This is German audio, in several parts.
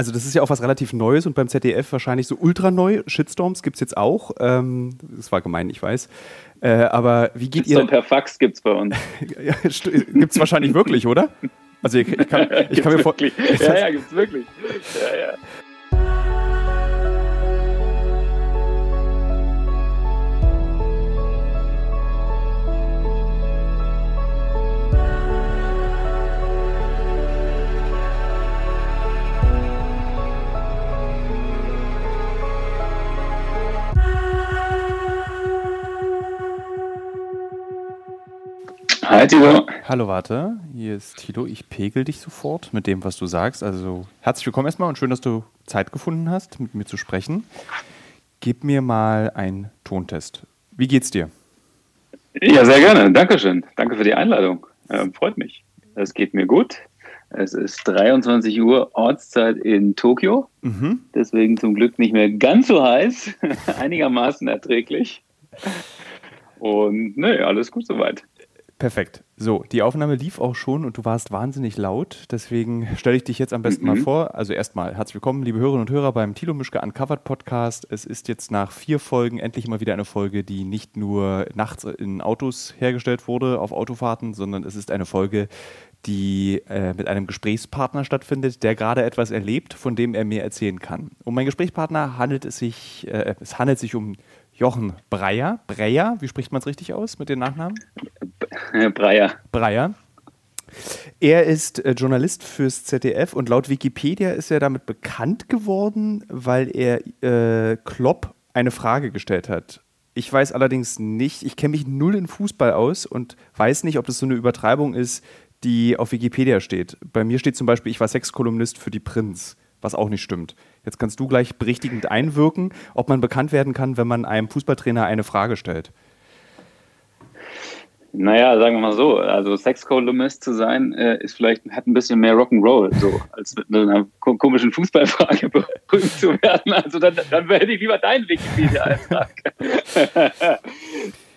Also das ist ja auch was relativ Neues und beim ZDF wahrscheinlich so ultra neu. Shitstorms gibt es jetzt auch. Ähm, das war gemein, ich weiß. Äh, aber wie geht Shitstorm ihr... per Fax gibt es bei uns. ja, gibt es wahrscheinlich wirklich, oder? Also ich, ich kann, ich kann mir vorstellen... Ja, ja, gibt es wirklich. Ja, ja. Hi Tilo. Hallo Warte, hier ist Tilo. Ich pegel dich sofort mit dem, was du sagst. Also herzlich willkommen erstmal und schön, dass du Zeit gefunden hast, mit mir zu sprechen. Gib mir mal einen Tontest. Wie geht's dir? Ja, sehr gerne. Dankeschön. Danke für die Einladung. Ähm, freut mich. Es geht mir gut. Es ist 23 Uhr Ortszeit in Tokio. Mhm. Deswegen zum Glück nicht mehr ganz so heiß. Einigermaßen erträglich. Und ne, alles gut soweit. Perfekt. So, die Aufnahme lief auch schon und du warst wahnsinnig laut. Deswegen stelle ich dich jetzt am besten mhm. mal vor. Also erstmal herzlich willkommen, liebe Hörerinnen und Hörer beim Thilo Mischke Uncovered Podcast. Es ist jetzt nach vier Folgen endlich mal wieder eine Folge, die nicht nur nachts in Autos hergestellt wurde, auf Autofahrten, sondern es ist eine Folge, die äh, mit einem Gesprächspartner stattfindet, der gerade etwas erlebt, von dem er mir erzählen kann. Um meinen Gesprächspartner handelt es sich, äh, es handelt sich um Jochen Breyer. Breyer, wie spricht man es richtig aus mit den Nachnamen? Breyer. Breyer. Er ist äh, Journalist fürs ZDF und laut Wikipedia ist er damit bekannt geworden, weil er äh, Klopp eine Frage gestellt hat. Ich weiß allerdings nicht, ich kenne mich null in Fußball aus und weiß nicht, ob das so eine Übertreibung ist, die auf Wikipedia steht. Bei mir steht zum Beispiel, ich war Sexkolumnist für die Prinz, was auch nicht stimmt. Jetzt kannst du gleich berichtigend einwirken, ob man bekannt werden kann, wenn man einem Fußballtrainer eine Frage stellt. Naja, sagen wir mal so, also Sexkolumnist zu sein, äh, ist vielleicht, hat ein bisschen mehr Rock'n'Roll, so, als mit einer komischen Fußballfrage berühmt zu werden. Also dann, dann hätte ich lieber deinen Wikipedia-Eintrag.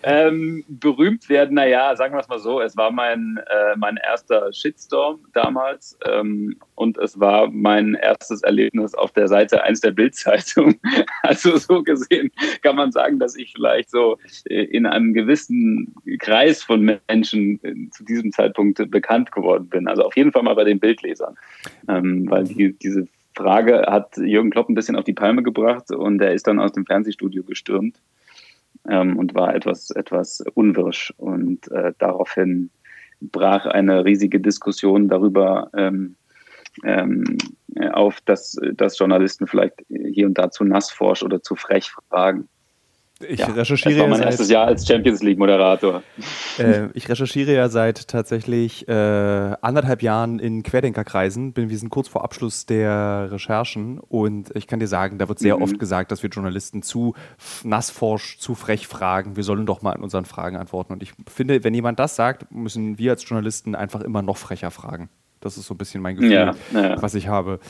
Ähm, berühmt werden, naja, sagen wir es mal so, es war mein, äh, mein erster Shitstorm damals ähm, und es war mein erstes Erlebnis auf der Seite 1 der Bildzeitung. Also so gesehen kann man sagen, dass ich vielleicht so äh, in einem gewissen Kreis von Menschen äh, zu diesem Zeitpunkt bekannt geworden bin. Also auf jeden Fall mal bei den Bildlesern, ähm, weil die, diese Frage hat Jürgen Klopp ein bisschen auf die Palme gebracht und er ist dann aus dem Fernsehstudio gestürmt ähm, und war etwas, etwas unwirsch. Und äh, daraufhin brach eine riesige Diskussion darüber ähm, ähm, auf, dass, dass Journalisten vielleicht hier und da zu nassforsch oder zu frech fragen. Ich ja, recherchiere das war mein ja erstes Jahr als Champions League Moderator. Äh, ich recherchiere ja seit tatsächlich äh, anderthalb Jahren in Querdenkerkreisen. Bin, wir sind kurz vor Abschluss der Recherchen und ich kann dir sagen, da wird sehr mhm. oft gesagt, dass wir Journalisten zu nassforsch, zu frech fragen. Wir sollen doch mal an unseren Fragen antworten. Und ich finde, wenn jemand das sagt, müssen wir als Journalisten einfach immer noch frecher fragen. Das ist so ein bisschen mein Gefühl, ja, ja. was ich habe.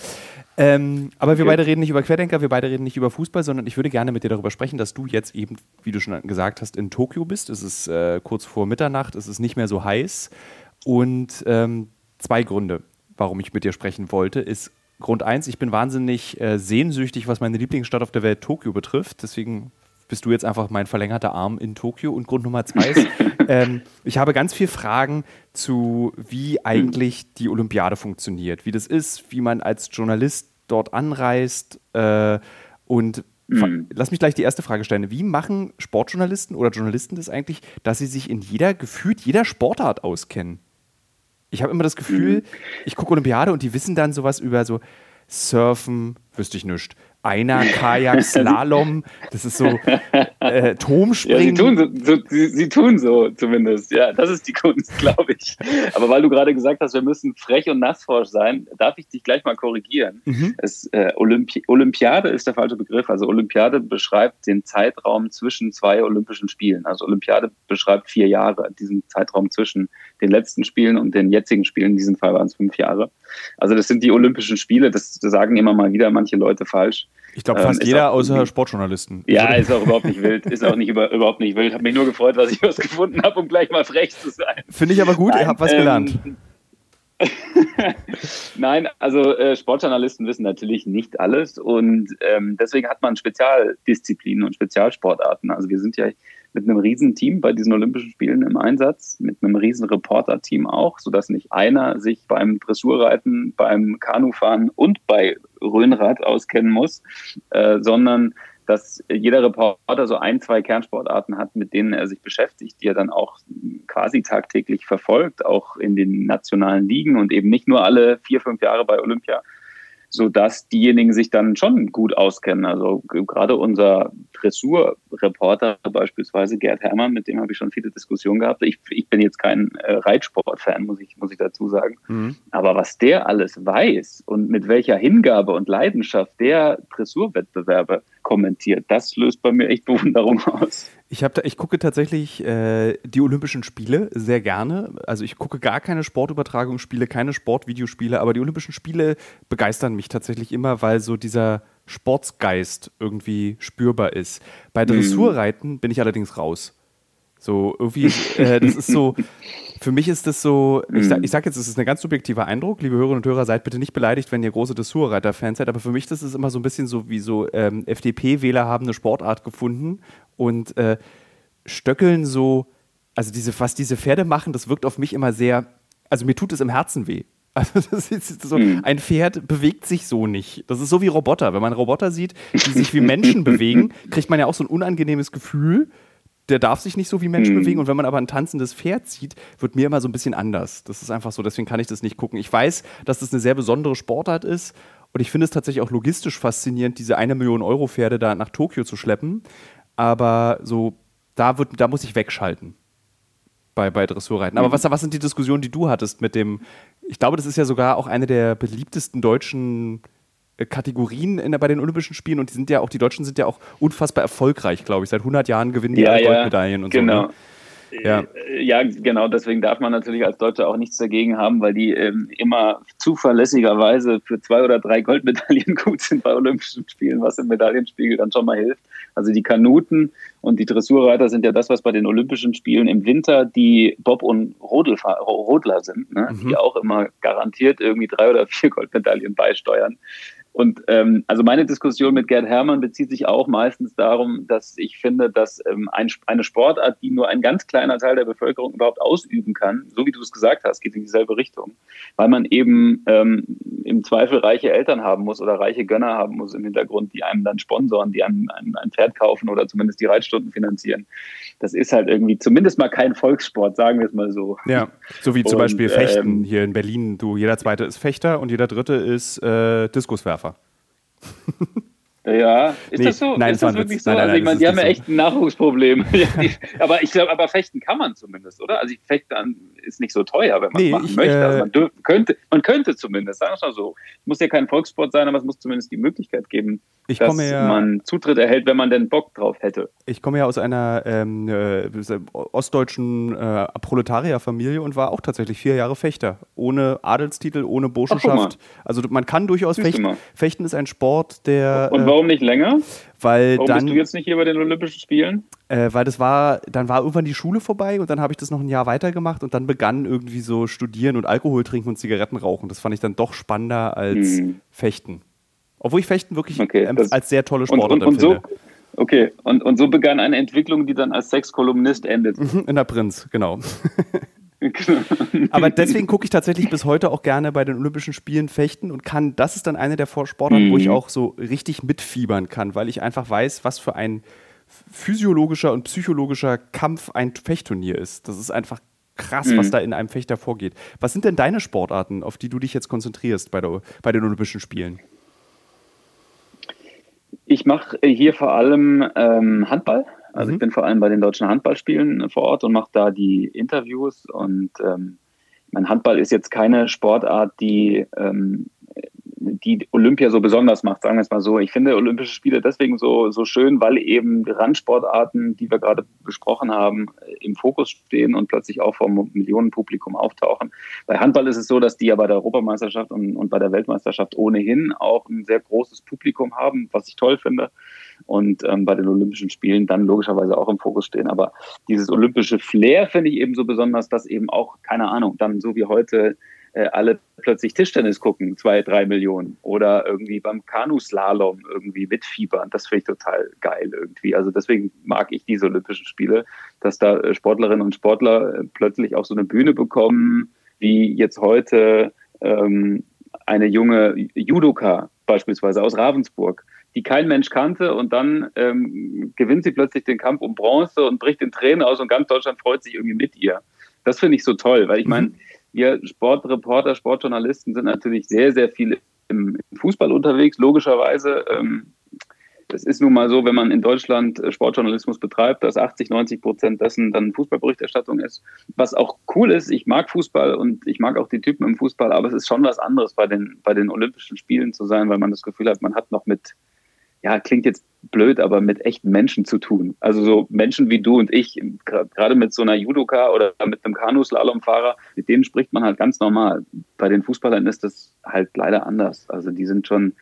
Ähm, aber wir okay. beide reden nicht über Querdenker, wir beide reden nicht über Fußball, sondern ich würde gerne mit dir darüber sprechen, dass du jetzt eben, wie du schon gesagt hast, in Tokio bist. Es ist äh, kurz vor Mitternacht, es ist nicht mehr so heiß. Und ähm, zwei Gründe, warum ich mit dir sprechen wollte, ist Grund eins, ich bin wahnsinnig äh, sehnsüchtig, was meine Lieblingsstadt auf der Welt Tokio betrifft. Deswegen bist du jetzt einfach mein verlängerter Arm in Tokio. Und Grund Nummer zwei ist, ähm, ich habe ganz viele Fragen zu, wie eigentlich die Olympiade funktioniert, wie das ist, wie man als Journalist dort anreist. Äh, und mhm. lass mich gleich die erste Frage stellen. Wie machen Sportjournalisten oder Journalisten das eigentlich, dass sie sich in jeder, gefühlt jeder Sportart auskennen? Ich habe immer das Gefühl, mhm. ich gucke Olympiade und die wissen dann sowas über so Surfen, wüsste ich nichts. Einer Kajak Slalom, das ist so äh, Turmspringen. Ja, sie, tun so, so sie, sie, tun so zumindest, ja, das ist die Kunst, glaube ich. Aber weil du gerade gesagt hast, wir müssen frech und nassforsch sein, darf ich dich gleich mal korrigieren. Mhm. Es, äh, Olympi Olympiade ist der falsche Begriff. Also Olympiade beschreibt den Zeitraum zwischen zwei Olympischen Spielen. Also Olympiade beschreibt vier Jahre, diesen Zeitraum zwischen den letzten Spielen und den jetzigen Spielen. In diesem Fall waren es fünf Jahre. Also das sind die Olympischen Spiele, das, sagen immer mal wieder manche Leute falsch. Ich glaube fast ähm, jeder außer Sportjournalisten. Ja, ist auch überhaupt nicht wild. Ist auch nicht über, überhaupt nicht wild. Habe mich nur gefreut, dass ich was gefunden habe, um gleich mal frech zu sein. Finde ich aber gut, Nein, ihr habt was ähm, gelernt. Nein, also äh, Sportjournalisten wissen natürlich nicht alles und ähm, deswegen hat man Spezialdisziplinen und Spezialsportarten. Also wir sind ja mit einem riesen Team bei diesen Olympischen Spielen im Einsatz, mit einem riesen Reporter-Team auch, sodass nicht einer sich beim Dressurreiten, beim Kanufahren und bei Rhönrad auskennen muss, äh, sondern dass jeder Reporter so ein, zwei Kernsportarten hat, mit denen er sich beschäftigt, die er dann auch quasi tagtäglich verfolgt, auch in den nationalen Ligen und eben nicht nur alle vier, fünf Jahre bei Olympia, sodass diejenigen sich dann schon gut auskennen. Also gerade unser Dressurreporter beispielsweise, Gerd Hermann, mit dem habe ich schon viele Diskussionen gehabt. Ich, ich bin jetzt kein äh, Reitsport-Fan, muss ich, muss ich dazu sagen. Mhm. Aber was der alles weiß und mit welcher Hingabe und Leidenschaft der Dressurwettbewerbe kommentiert. Das löst bei mir echt Bewunderung aus. Ich, da, ich gucke tatsächlich äh, die Olympischen Spiele sehr gerne. Also ich gucke gar keine Sportübertragungsspiele, keine Sportvideospiele, aber die Olympischen Spiele begeistern mich tatsächlich immer, weil so dieser Sportsgeist irgendwie spürbar ist. Bei mhm. Dressurreiten bin ich allerdings raus. So irgendwie, äh, das ist so, für mich ist das so, ich sage mhm. sag jetzt, es ist ein ganz subjektiver Eindruck, liebe Hörerinnen und Hörer, seid bitte nicht beleidigt, wenn ihr große Dressurreiter-Fans seid, aber für mich ist es immer so ein bisschen so, wie so ähm, FDP-Wähler haben eine Sportart gefunden und äh, stöckeln so, also diese, was diese Pferde machen, das wirkt auf mich immer sehr, also mir tut es im Herzen weh. Also das ist so, mhm. ein Pferd bewegt sich so nicht. Das ist so wie Roboter. Wenn man Roboter sieht, die sich wie Menschen bewegen, kriegt man ja auch so ein unangenehmes Gefühl der darf sich nicht so wie Menschen mhm. bewegen. Und wenn man aber ein tanzendes Pferd sieht, wird mir immer so ein bisschen anders. Das ist einfach so, deswegen kann ich das nicht gucken. Ich weiß, dass das eine sehr besondere Sportart ist. Und ich finde es tatsächlich auch logistisch faszinierend, diese eine Million Euro Pferde da nach Tokio zu schleppen. Aber so, da, wird, da muss ich wegschalten bei, bei Dressurreiten. Aber mhm. was, was sind die Diskussionen, die du hattest mit dem, ich glaube, das ist ja sogar auch eine der beliebtesten deutschen Kategorien in, bei den Olympischen Spielen und die sind ja auch, die Deutschen sind ja auch unfassbar erfolgreich, glaube ich. Seit 100 Jahren gewinnen die ja, Goldmedaillen ja, und genau. so. Ne? Ja. Äh, ja, genau, deswegen darf man natürlich als Deutscher auch nichts dagegen haben, weil die ähm, immer zuverlässigerweise für zwei oder drei Goldmedaillen gut sind bei Olympischen Spielen, was im Medaillenspiegel dann schon mal hilft. Also die Kanuten und die Dressurreiter sind ja das, was bei den Olympischen Spielen im Winter die Bob- und Rodler sind, ne? mhm. die auch immer garantiert irgendwie drei oder vier Goldmedaillen beisteuern. Und ähm, also meine Diskussion mit Gerd Hermann bezieht sich auch meistens darum, dass ich finde, dass ähm, ein, eine Sportart, die nur ein ganz kleiner Teil der Bevölkerung überhaupt ausüben kann, so wie du es gesagt hast, geht in dieselbe Richtung, weil man eben ähm, im Zweifel reiche Eltern haben muss oder reiche Gönner haben muss im Hintergrund, die einem dann sponsoren, die einem ein, ein Pferd kaufen oder zumindest die Reitstunden finanzieren. Das ist halt irgendwie zumindest mal kein Volkssport, sagen wir es mal so. Ja, so wie zum und, Beispiel Fechten ähm, hier in Berlin. Du, jeder zweite ist Fechter und jeder dritte ist äh, Diskuswerfer. Ja, ist nee, das so? Nein, ist das wirklich so? Nein, nein, also ich meine, die haben ja so. echt ein Nachwuchsproblem. aber ich glaube, aber fechten kann man zumindest, oder? Also ich fechte an ist nicht so teuer, wenn man nee, machen ich, möchte. Also man, dürf, könnte, man könnte zumindest, sagen wir mal so. Es muss ja kein Volkssport sein, aber es muss zumindest die Möglichkeit geben, dass ja, man Zutritt erhält, wenn man denn Bock drauf hätte. Ich komme ja aus einer ähm, äh, ostdeutschen äh, Proletarierfamilie und war auch tatsächlich vier Jahre Fechter. Ohne Adelstitel, ohne Burschenschaft. also man kann durchaus fechten. Fechten ist ein Sport, der. Und warum nicht länger? Weil warum dann, bist du jetzt nicht hier bei den Olympischen Spielen? Äh, weil das war, dann war irgendwann die Schule vorbei und dann habe ich das noch ein Jahr weitergemacht und dann begann irgendwie so Studieren und Alkohol trinken und Zigaretten rauchen. Das fand ich dann doch spannender als hm. Fechten. Obwohl ich Fechten wirklich okay, ähm, als sehr tolle Sportart und, und, und finde. So, okay, und, und so begann eine Entwicklung, die dann als Sexkolumnist endet. In der Prinz, genau. genau. Aber deswegen gucke ich tatsächlich bis heute auch gerne bei den Olympischen Spielen fechten und kann, das ist dann eine der Sportarten, mhm. wo ich mhm. auch so richtig mitfiebern kann, weil ich einfach weiß, was für ein physiologischer und psychologischer Kampf ein Fechtturnier ist. Das ist einfach krass, mhm. was da in einem Fechter vorgeht. Was sind denn deine Sportarten, auf die du dich jetzt konzentrierst bei, der, bei den Olympischen Spielen? Ich mache hier vor allem ähm, Handball. Also mhm. ich bin vor allem bei den deutschen Handballspielen vor Ort und mache da die Interviews. Und ähm, mein Handball ist jetzt keine Sportart, die ähm, die Olympia so besonders macht, sagen wir es mal so. Ich finde Olympische Spiele deswegen so, so schön, weil eben Randsportarten, die wir gerade besprochen haben, im Fokus stehen und plötzlich auch vom Millionenpublikum auftauchen. Bei Handball ist es so, dass die ja bei der Europameisterschaft und, und bei der Weltmeisterschaft ohnehin auch ein sehr großes Publikum haben, was ich toll finde. Und ähm, bei den Olympischen Spielen dann logischerweise auch im Fokus stehen. Aber dieses olympische Flair finde ich eben so besonders, dass eben auch, keine Ahnung, dann so wie heute äh, alle plötzlich Tischtennis gucken, zwei, drei Millionen. Oder irgendwie beim Kanuslalom irgendwie mitfiebern. Das finde ich total geil irgendwie. Also deswegen mag ich diese Olympischen Spiele, dass da äh, Sportlerinnen und Sportler äh, plötzlich auch so eine Bühne bekommen, wie jetzt heute ähm, eine junge Judoka beispielsweise aus Ravensburg, die kein Mensch kannte und dann ähm, gewinnt sie plötzlich den Kampf um Bronze und bricht in Tränen aus und ganz Deutschland freut sich irgendwie mit ihr. Das finde ich so toll, weil ich meine, mhm. wir Sportreporter, Sportjournalisten sind natürlich sehr, sehr viel im Fußball unterwegs, logischerweise. Ähm, es ist nun mal so, wenn man in Deutschland äh, Sportjournalismus betreibt, dass 80, 90 Prozent dessen dann Fußballberichterstattung ist. Was auch cool ist, ich mag Fußball und ich mag auch die Typen im Fußball, aber es ist schon was anderes, bei den, bei den Olympischen Spielen zu sein, weil man das Gefühl hat, man hat noch mit, ja, klingt jetzt blöd, aber mit echten Menschen zu tun. Also so Menschen wie du und ich, gerade mit so einer Judoka oder mit einem Kanuslalomfahrer, mit denen spricht man halt ganz normal. Bei den Fußballern ist das halt leider anders. Also die sind schon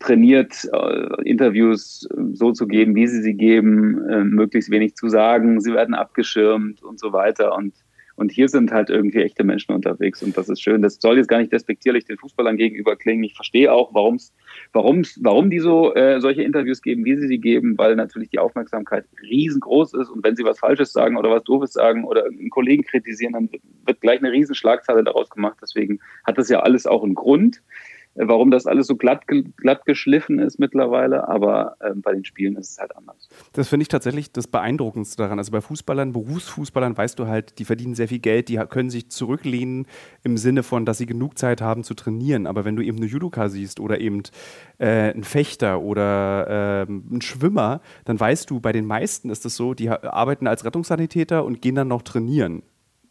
trainiert, äh, Interviews äh, so zu geben, wie sie sie geben, äh, möglichst wenig zu sagen, sie werden abgeschirmt und so weiter. Und, und hier sind halt irgendwie echte Menschen unterwegs und das ist schön. Das soll jetzt gar nicht despektierlich den Fußballern gegenüber klingen. Ich verstehe auch, warum's, warum's, warum die so äh, solche Interviews geben, wie sie sie geben, weil natürlich die Aufmerksamkeit riesengroß ist und wenn sie was Falsches sagen oder was Doofes sagen oder einen Kollegen kritisieren, dann wird gleich eine Riesenschlagzeile daraus gemacht. Deswegen hat das ja alles auch einen Grund warum das alles so glatt, glatt geschliffen ist mittlerweile, aber äh, bei den Spielen ist es halt anders. Das finde ich tatsächlich das Beeindruckendste daran. Also bei Fußballern, Berufsfußballern weißt du halt, die verdienen sehr viel Geld, die können sich zurücklehnen im Sinne von, dass sie genug Zeit haben zu trainieren. Aber wenn du eben eine Judoka siehst oder eben äh, einen Fechter oder äh, einen Schwimmer, dann weißt du, bei den meisten ist es so, die arbeiten als Rettungssanitäter und gehen dann noch trainieren.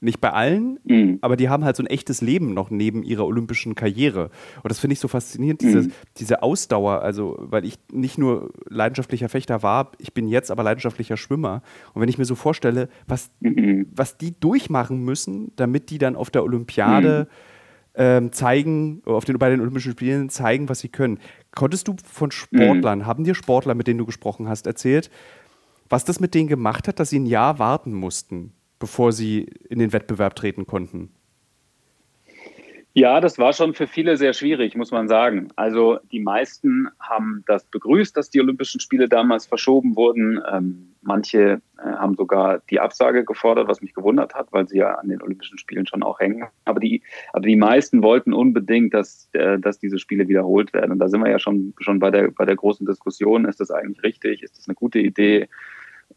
Nicht bei allen, mhm. aber die haben halt so ein echtes Leben noch neben ihrer olympischen Karriere. Und das finde ich so faszinierend, diese, mhm. diese Ausdauer. Also, weil ich nicht nur leidenschaftlicher Fechter war, ich bin jetzt aber leidenschaftlicher Schwimmer. Und wenn ich mir so vorstelle, was, mhm. was die durchmachen müssen, damit die dann auf der Olympiade mhm. ähm, zeigen, auf den, bei den Olympischen Spielen zeigen, was sie können. Konntest du von Sportlern, mhm. haben dir Sportler, mit denen du gesprochen hast, erzählt, was das mit denen gemacht hat, dass sie ein Jahr warten mussten? Bevor sie in den Wettbewerb treten konnten? Ja, das war schon für viele sehr schwierig, muss man sagen. Also die meisten haben das begrüßt, dass die Olympischen Spiele damals verschoben wurden. Ähm, manche äh, haben sogar die Absage gefordert, was mich gewundert hat, weil sie ja an den Olympischen Spielen schon auch hängen. Aber die, aber die meisten wollten unbedingt, dass, äh, dass diese Spiele wiederholt werden. Und da sind wir ja schon, schon bei, der, bei der großen Diskussion. Ist das eigentlich richtig? Ist das eine gute Idee?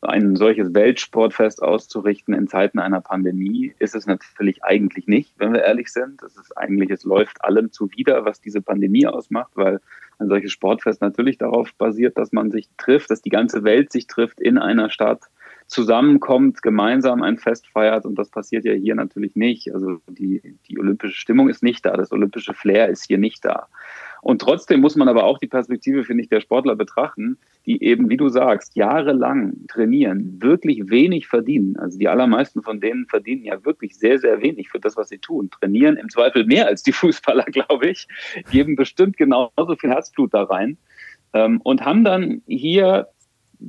Ein solches Weltsportfest auszurichten in Zeiten einer Pandemie, ist es natürlich eigentlich nicht, wenn wir ehrlich sind. Es ist eigentlich, es läuft allem zuwider, was diese Pandemie ausmacht, weil ein solches Sportfest natürlich darauf basiert, dass man sich trifft, dass die ganze Welt sich trifft in einer Stadt, zusammenkommt, gemeinsam ein Fest feiert und das passiert ja hier natürlich nicht. Also die, die olympische Stimmung ist nicht da, das olympische Flair ist hier nicht da. Und trotzdem muss man aber auch die Perspektive, finde ich, der Sportler betrachten, die eben, wie du sagst, jahrelang trainieren, wirklich wenig verdienen. Also die allermeisten von denen verdienen ja wirklich sehr, sehr wenig für das, was sie tun. Trainieren im Zweifel mehr als die Fußballer, glaube ich, geben bestimmt genauso viel Herzblut da rein ähm, und haben dann hier,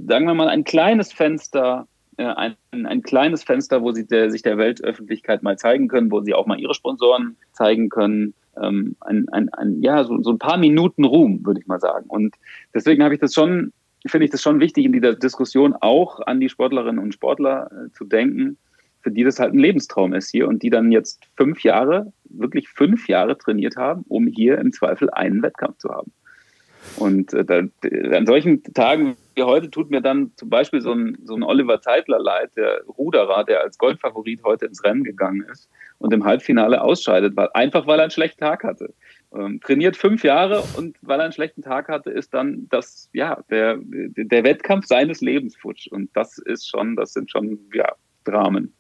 sagen wir mal, ein kleines Fenster äh, ein, ein kleines Fenster, wo sie der, sich der Weltöffentlichkeit mal zeigen können, wo sie auch mal ihre Sponsoren zeigen können, ähm, ein, ein, ein, ja, so, so ein paar Minuten Ruhm, würde ich mal sagen. Und deswegen habe ich das schon, finde ich das schon wichtig, in dieser Diskussion auch an die Sportlerinnen und Sportler äh, zu denken, für die das halt ein Lebenstraum ist hier und die dann jetzt fünf Jahre, wirklich fünf Jahre trainiert haben, um hier im Zweifel einen Wettkampf zu haben. Und äh, da, an solchen Tagen wie heute tut mir dann zum Beispiel so ein, so ein Oliver Zeitler leid, der Ruderer, der als Goldfavorit heute ins Rennen gegangen ist und im Halbfinale ausscheidet, weil, einfach weil er einen schlechten Tag hatte. Ähm, trainiert fünf Jahre und weil er einen schlechten Tag hatte, ist dann das, ja, der, der Wettkampf seines Lebens futsch. Und das ist schon, das sind schon, ja, Dramen.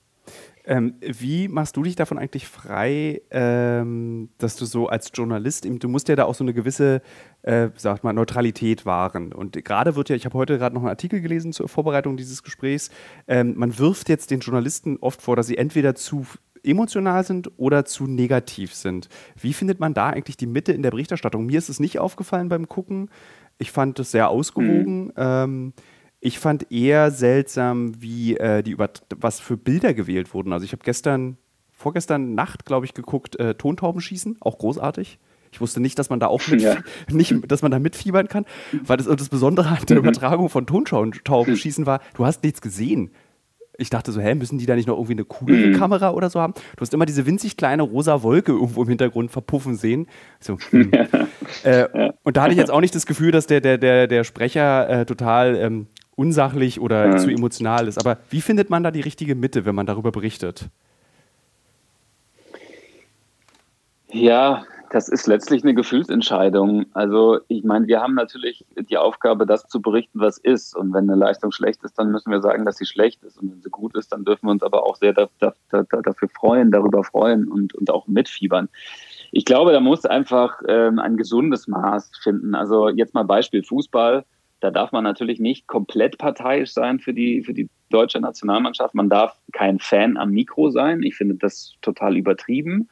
Ähm, wie machst du dich davon eigentlich frei, ähm, dass du so als Journalist, du musst ja da auch so eine gewisse, äh, sag mal, Neutralität wahren. Und gerade wird ja, ich habe heute gerade noch einen Artikel gelesen zur Vorbereitung dieses Gesprächs, ähm, man wirft jetzt den Journalisten oft vor, dass sie entweder zu emotional sind oder zu negativ sind. Wie findet man da eigentlich die Mitte in der Berichterstattung? Mir ist es nicht aufgefallen beim Gucken. Ich fand es sehr ausgewogen. Mhm. Ich fand eher seltsam, wie äh, die über was für Bilder gewählt wurden. Also ich habe gestern vorgestern Nacht, glaube ich, geguckt, äh, Tontauben schießen, auch großartig. Ich wusste nicht, dass man da auch mit, ja. nicht, dass man da mitfiebern kann, weil das, das Besondere an der Übertragung von Tontauben schießen war, du hast nichts gesehen. Ich dachte so, hä, müssen die da nicht noch irgendwie eine coolere mhm. Kamera oder so haben? Du hast immer diese winzig kleine rosa Wolke irgendwo im Hintergrund verpuffen sehen. So, hm. ja. Äh. Und da hatte ich jetzt auch nicht das Gefühl, dass der, der, der, der Sprecher äh, total ähm, unsachlich oder ja. zu emotional ist. Aber wie findet man da die richtige Mitte, wenn man darüber berichtet? Ja, das ist letztlich eine Gefühlsentscheidung. Also ich meine, wir haben natürlich die Aufgabe, das zu berichten, was ist. Und wenn eine Leistung schlecht ist, dann müssen wir sagen, dass sie schlecht ist. Und wenn sie gut ist, dann dürfen wir uns aber auch sehr da, da, da, dafür freuen, darüber freuen und, und auch mitfiebern. Ich glaube, da muss einfach ähm, ein gesundes Maß finden. Also jetzt mal Beispiel Fußball. Da darf man natürlich nicht komplett parteiisch sein für die, für die deutsche Nationalmannschaft. Man darf kein Fan am Mikro sein. Ich finde das total übertrieben.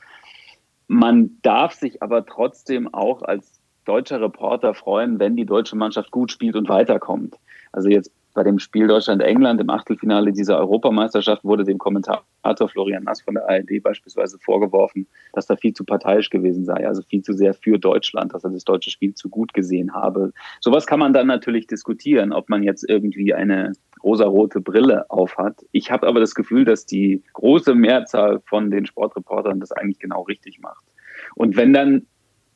Man darf sich aber trotzdem auch als deutscher Reporter freuen, wenn die deutsche Mannschaft gut spielt und weiterkommt. Also jetzt bei dem Spiel Deutschland-England im Achtelfinale dieser Europameisterschaft wurde dem Kommentator Florian Nass von der ARD beispielsweise vorgeworfen, dass da viel zu parteiisch gewesen sei, also viel zu sehr für Deutschland, dass er das deutsche Spiel zu gut gesehen habe. Sowas kann man dann natürlich diskutieren, ob man jetzt irgendwie eine rosarote Brille aufhat. Ich habe aber das Gefühl, dass die große Mehrzahl von den Sportreportern das eigentlich genau richtig macht. Und wenn dann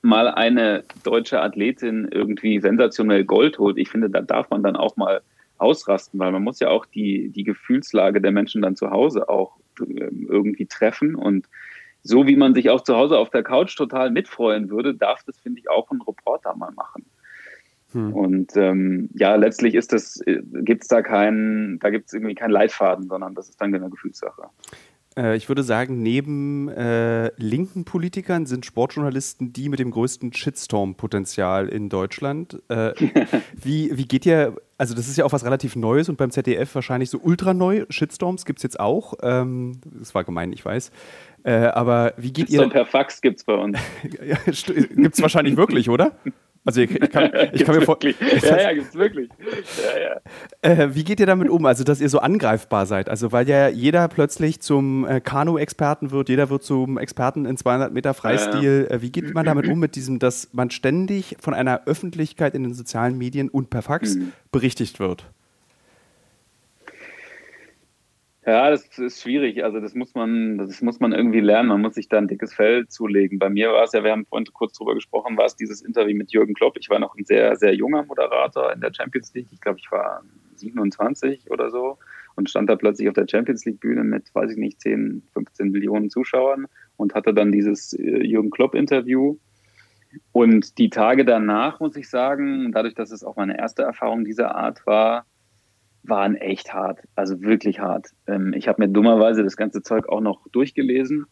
mal eine deutsche Athletin irgendwie sensationell Gold holt, ich finde, da darf man dann auch mal ausrasten, weil man muss ja auch die, die Gefühlslage der Menschen dann zu Hause auch ähm, irgendwie treffen und so wie man sich auch zu Hause auf der Couch total mitfreuen würde, darf das, finde ich, auch ein Reporter mal machen. Hm. Und ähm, ja, letztlich ist das, äh, gibt es da keinen, da gibt es irgendwie keinen Leitfaden, sondern das ist dann eine Gefühlssache. Äh, ich würde sagen, neben äh, linken Politikern sind Sportjournalisten die mit dem größten Shitstorm-Potenzial in Deutschland. Äh, wie, wie geht ihr, also das ist ja auch was relativ Neues und beim ZDF wahrscheinlich so ultra neu. Shitstorms gibt es jetzt auch. Ähm, das war gemein, ich weiß. Äh, aber wie geht Shitstorm ihr. per Fax gibt es bei uns. gibt es wahrscheinlich wirklich, oder? Also ich, ich kann, ich kann mir vorstellen. Ja, ja, gibt's wirklich. Ja, ja. Äh, wie geht ihr damit um? Also, dass ihr so angreifbar seid? Also, weil ja jeder plötzlich zum äh, Kanu-Experten wird, jeder wird zum Experten in 200 Meter Freistil. Ja, äh, wie geht man damit um, mit diesem, dass man ständig von einer Öffentlichkeit in den sozialen Medien und per Fax mhm. berichtigt wird? Ja, das ist schwierig. Also das muss man, das muss man irgendwie lernen. Man muss sich da ein dickes Fell zulegen. Bei mir war es ja, wir haben vorhin kurz drüber gesprochen, war es dieses Interview mit Jürgen Klopp. Ich war noch ein sehr, sehr junger Moderator in der Champions League. Ich glaube, ich war 27 oder so und stand da plötzlich auf der Champions League Bühne mit, weiß ich nicht, 10, 15 Millionen Zuschauern und hatte dann dieses äh, Jürgen Klopp Interview. Und die Tage danach, muss ich sagen, dadurch, dass es auch meine erste Erfahrung dieser Art war, waren echt hart, also wirklich hart. Ähm, ich habe mir dummerweise das ganze Zeug auch noch durchgelesen,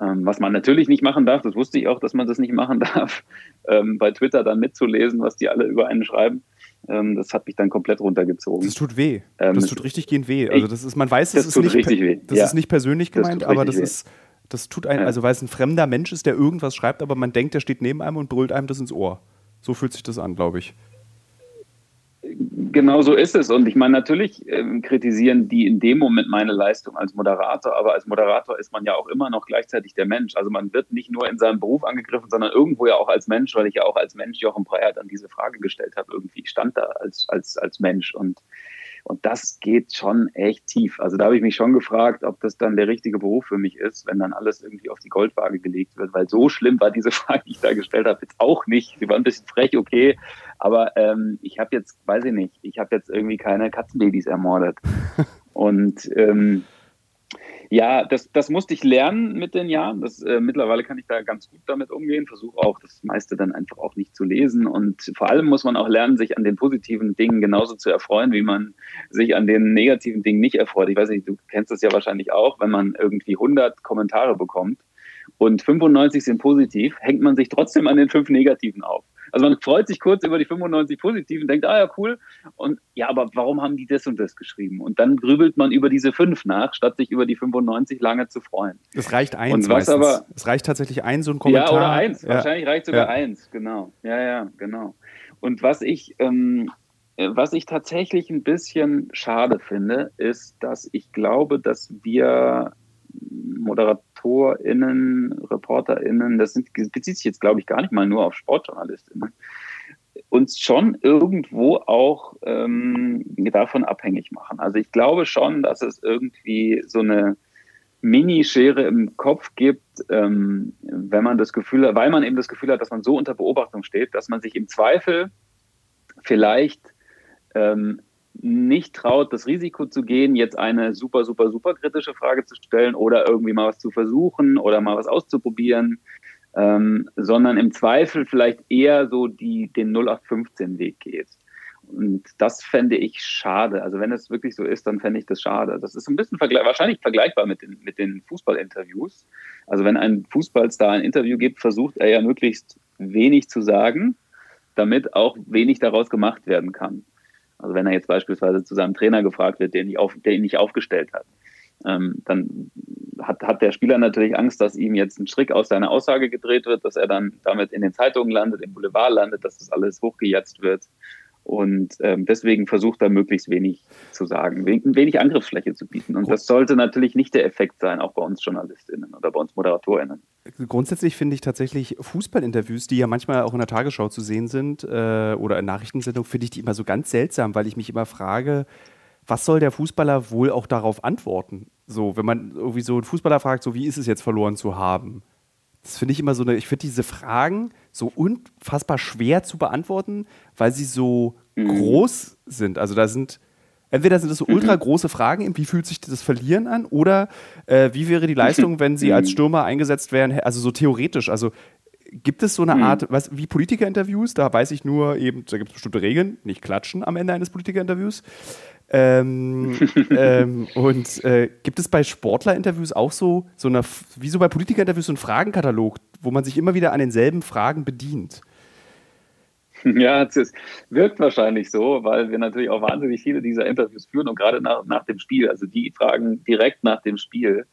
ähm, was man natürlich nicht machen darf. Das wusste ich auch, dass man das nicht machen darf, ähm, bei Twitter dann mitzulesen, was die alle über einen schreiben. Ähm, das hat mich dann komplett runtergezogen. Das tut weh. Ähm, das tut richtig gehend weh. Also das ist, man weiß, das, das ist nicht, weh. das ja. ist nicht persönlich gemeint, das aber das weh. ist, das tut ein, also weil es ein fremder Mensch ist, der irgendwas schreibt, aber man denkt, der steht neben einem und brüllt einem das ins Ohr. So fühlt sich das an, glaube ich. Genau so ist es. Und ich meine, natürlich ähm, kritisieren die in dem Moment meine Leistung als Moderator, aber als Moderator ist man ja auch immer noch gleichzeitig der Mensch. Also man wird nicht nur in seinem Beruf angegriffen, sondern irgendwo ja auch als Mensch, weil ich ja auch als Mensch Jochen Preyert an diese Frage gestellt habe. Irgendwie stand da als, als, als Mensch. Und und das geht schon echt tief. Also da habe ich mich schon gefragt, ob das dann der richtige Beruf für mich ist, wenn dann alles irgendwie auf die Goldwaage gelegt wird, weil so schlimm war diese Frage, die ich da gestellt habe, jetzt auch nicht. Sie war ein bisschen frech, okay, aber ähm, ich habe jetzt, weiß ich nicht, ich habe jetzt irgendwie keine Katzenbabys ermordet. Und ähm, ja, das, das musste ich lernen mit den Jahren. Das, äh, mittlerweile kann ich da ganz gut damit umgehen, versuche auch das meiste dann einfach auch nicht zu lesen. Und vor allem muss man auch lernen, sich an den positiven Dingen genauso zu erfreuen, wie man sich an den negativen Dingen nicht erfreut. Ich weiß nicht, du kennst das ja wahrscheinlich auch, wenn man irgendwie 100 Kommentare bekommt und 95 sind positiv, hängt man sich trotzdem an den fünf negativen auf. Also man freut sich kurz über die 95 Positiven, denkt, ah ja, cool. Und ja, aber warum haben die das und das geschrieben? Und dann grübelt man über diese fünf nach, statt sich über die 95 lange zu freuen. Es reicht eins und was meistens. aber Es reicht tatsächlich ein, so ein Kommentar. Ja, oder eins. Ja. Wahrscheinlich reicht sogar ja. eins, genau. Ja, ja, genau. Und was ich, ähm, was ich tatsächlich ein bisschen schade finde, ist, dass ich glaube, dass wir ModeratorInnen, ReporterInnen, das sind, bezieht sich jetzt, glaube ich, gar nicht mal nur auf SportjournalistInnen, uns schon irgendwo auch ähm, davon abhängig machen. Also ich glaube schon, dass es irgendwie so eine Mini-Schere im Kopf gibt, ähm, wenn man das Gefühl hat, weil man eben das Gefühl hat, dass man so unter Beobachtung steht, dass man sich im Zweifel vielleicht ähm, nicht traut, das Risiko zu gehen, jetzt eine super, super, super kritische Frage zu stellen oder irgendwie mal was zu versuchen oder mal was auszuprobieren, ähm, sondern im Zweifel vielleicht eher so die, den 0815-Weg geht. Und das fände ich schade. Also wenn es wirklich so ist, dann fände ich das schade. Das ist ein bisschen vergle wahrscheinlich vergleichbar mit den, mit den Fußballinterviews. Also wenn ein Fußballstar ein Interview gibt, versucht er ja möglichst wenig zu sagen, damit auch wenig daraus gemacht werden kann. Also wenn er jetzt beispielsweise zu seinem Trainer gefragt wird, der ihn nicht, auf, der ihn nicht aufgestellt hat, ähm, dann hat, hat der Spieler natürlich Angst, dass ihm jetzt ein Strick aus seiner Aussage gedreht wird, dass er dann damit in den Zeitungen landet, im Boulevard landet, dass das alles hochgejatzt wird und ähm, deswegen versucht er möglichst wenig zu sagen, wenig Angriffsfläche zu bieten. Und das sollte natürlich nicht der Effekt sein, auch bei uns JournalistInnen oder bei uns ModeratorInnen. Grundsätzlich finde ich tatsächlich Fußballinterviews, die ja manchmal auch in der Tagesschau zu sehen sind äh, oder in Nachrichtensendungen, finde ich die immer so ganz seltsam, weil ich mich immer frage, was soll der Fußballer wohl auch darauf antworten? So, wenn man irgendwie so einen Fußballer fragt, so wie ist es jetzt verloren zu haben? Das finde ich immer so eine, ich finde diese Fragen so unfassbar schwer zu beantworten, weil sie so mhm. groß sind. Also da sind, entweder sind das so mhm. ultra große Fragen, wie fühlt sich das Verlieren an, oder äh, wie wäre die Leistung, wenn sie als mhm. Stürmer eingesetzt wären, also so theoretisch. Also gibt es so eine mhm. Art, was, wie Politikerinterviews, da weiß ich nur eben, da gibt es bestimmte Regeln, nicht klatschen am Ende eines Politikerinterviews. Ähm, ähm, und äh, gibt es bei Sportlerinterviews auch so, so eine, wie so bei Politikerinterviews, so einen Fragenkatalog, wo man sich immer wieder an denselben Fragen bedient? Ja, es wirkt wahrscheinlich so, weil wir natürlich auch wahnsinnig viele dieser Interviews führen und gerade nach, nach dem Spiel, also die Fragen direkt nach dem Spiel,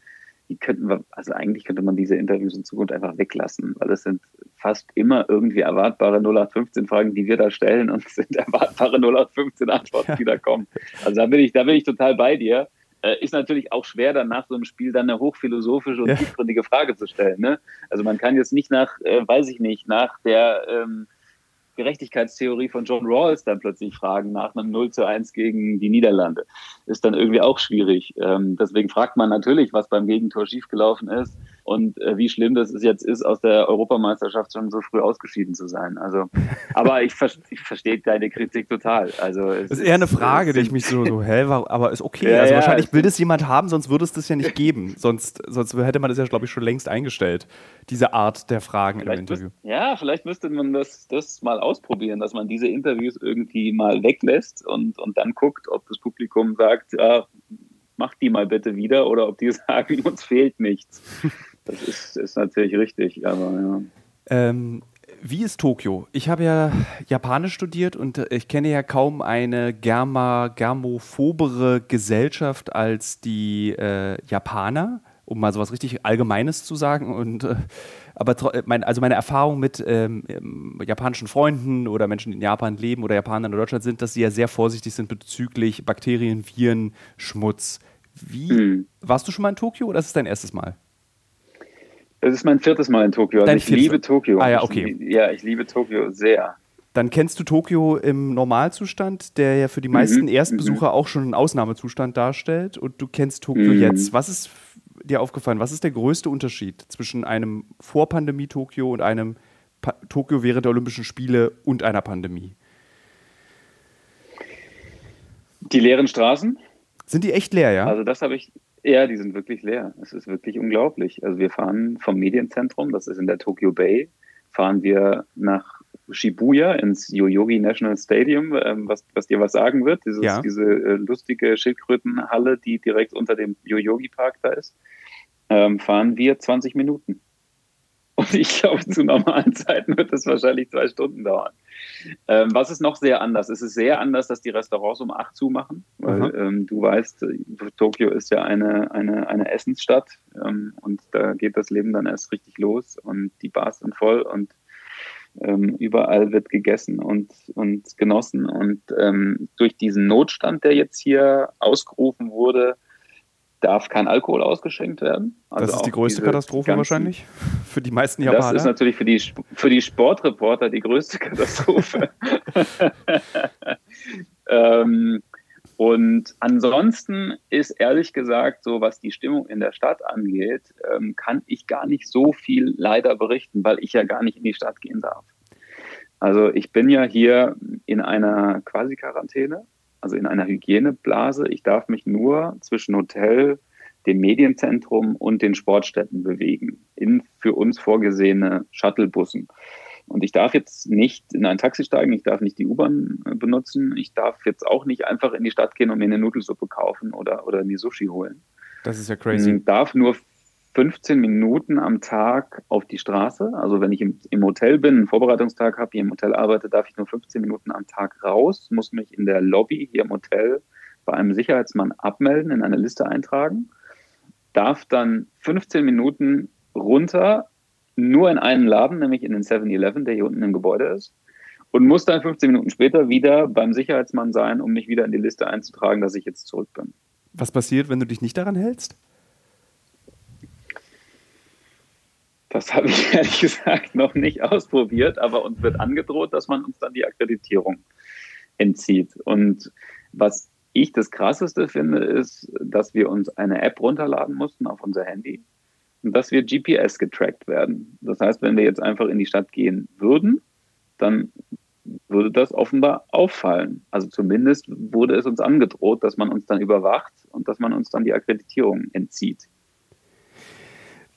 die könnten wir, also eigentlich könnte man diese Interviews in Zukunft einfach weglassen, weil es sind fast immer irgendwie erwartbare 0815-Fragen, die wir da stellen und es sind erwartbare 0815-Antworten, die da kommen. Also da bin ich, da bin ich total bei dir. Äh, ist natürlich auch schwer, dann nach so einem Spiel dann eine hochphilosophische und tiefgründige Frage zu stellen. Ne? Also man kann jetzt nicht nach, äh, weiß ich nicht, nach der ähm, Gerechtigkeitstheorie von John Rawls dann plötzlich fragen nach einem 0 zu 1 gegen die Niederlande. Ist dann irgendwie auch schwierig. Ähm, deswegen fragt man natürlich, was beim Gegentor schiefgelaufen ist und äh, wie schlimm das jetzt ist, aus der Europameisterschaft schon so früh ausgeschieden zu sein. Also, aber ich, ver ich verstehe deine Kritik total. Also es das ist eher eine Frage, die ich mich so, so hä, aber ist okay. Ja, also ja, wahrscheinlich will das jemand haben, sonst würde es das ja nicht geben. sonst, sonst hätte man das ja, glaube ich, schon längst eingestellt, diese Art der Fragen vielleicht im Interview. Müsst, ja, vielleicht müsste man das, das mal ausprobieren, dass man diese Interviews irgendwie mal weglässt und, und dann guckt, ob das Publikum sagt, ja, mach die mal bitte wieder oder ob die sagen, uns fehlt nichts. Das ist, ist natürlich richtig, aber ja. Ähm, wie ist Tokio? Ich habe ja Japanisch studiert und äh, ich kenne ja kaum eine Germa, germophobere Gesellschaft als die äh, Japaner, um mal so was richtig Allgemeines zu sagen. Und, äh, aber äh, mein, also meine Erfahrung mit ähm, ähm, japanischen Freunden oder Menschen, die in Japan leben oder Japaner in Deutschland sind, dass sie ja sehr vorsichtig sind bezüglich Bakterien, Viren, Schmutz. Wie hm. warst du schon mal in Tokio oder ist es dein erstes Mal? Das ist mein viertes Mal in Tokio. Also ich liebe Tokio. Ah ja, okay. Ich, ja, ich liebe Tokio sehr. Dann kennst du Tokio im Normalzustand, der ja für die meisten mhm. Erstbesucher mhm. auch schon einen Ausnahmezustand darstellt. Und du kennst Tokio mhm. jetzt. Was ist dir aufgefallen? Was ist der größte Unterschied zwischen einem Vorpandemie-Tokio und einem pa Tokio während der Olympischen Spiele und einer Pandemie? Die leeren Straßen. Sind die echt leer, ja? Also das habe ich, ja, die sind wirklich leer. Es ist wirklich unglaublich. Also wir fahren vom Medienzentrum, das ist in der Tokyo Bay, fahren wir nach Shibuya ins Yoyogi National Stadium, ähm, was, was dir was sagen wird. Dieses, ja. Diese äh, lustige Schildkrötenhalle, die direkt unter dem Yoyogi Park da ist, ähm, fahren wir 20 Minuten. Und ich glaube, zu normalen Zeiten wird das wahrscheinlich zwei Stunden dauern. Ähm, was ist noch sehr anders? Es ist sehr anders, dass die Restaurants um 8 zumachen, weil ähm, du weißt, Tokio ist ja eine, eine, eine Essensstadt ähm, und da geht das Leben dann erst richtig los und die Bars sind voll und ähm, überall wird gegessen und, und genossen. Und ähm, durch diesen Notstand, der jetzt hier ausgerufen wurde, darf kein Alkohol ausgeschenkt werden. Also das ist die größte Katastrophe ganzen, wahrscheinlich für die meisten Japaner. Das ist natürlich für die, für die Sportreporter die größte Katastrophe. ähm, und ansonsten ist ehrlich gesagt, so was die Stimmung in der Stadt angeht, ähm, kann ich gar nicht so viel leider berichten, weil ich ja gar nicht in die Stadt gehen darf. Also ich bin ja hier in einer Quasi-Quarantäne, also in einer Hygieneblase. Ich darf mich nur zwischen Hotel, dem Medienzentrum und den Sportstätten bewegen, in für uns vorgesehene Shuttlebussen. Und ich darf jetzt nicht in ein Taxi steigen, ich darf nicht die U-Bahn äh, benutzen, ich darf jetzt auch nicht einfach in die Stadt gehen und mir eine Nudelsuppe kaufen oder, oder mir Sushi holen. Das ist ja crazy. Ich darf nur 15 Minuten am Tag auf die Straße. Also wenn ich im, im Hotel bin, einen Vorbereitungstag habe, hier im Hotel arbeite, darf ich nur 15 Minuten am Tag raus, muss mich in der Lobby hier im Hotel bei einem Sicherheitsmann abmelden, in eine Liste eintragen, darf dann 15 Minuten runter nur in einen Laden, nämlich in den 7-Eleven, der hier unten im Gebäude ist. Und muss dann 15 Minuten später wieder beim Sicherheitsmann sein, um mich wieder in die Liste einzutragen, dass ich jetzt zurück bin. Was passiert, wenn du dich nicht daran hältst? Das habe ich ehrlich gesagt noch nicht ausprobiert, aber uns wird angedroht, dass man uns dann die Akkreditierung entzieht. Und was ich das Krasseste finde, ist, dass wir uns eine App runterladen mussten auf unser Handy dass wir GPS getrackt werden. Das heißt, wenn wir jetzt einfach in die Stadt gehen würden, dann würde das offenbar auffallen. Also zumindest wurde es uns angedroht, dass man uns dann überwacht und dass man uns dann die Akkreditierung entzieht.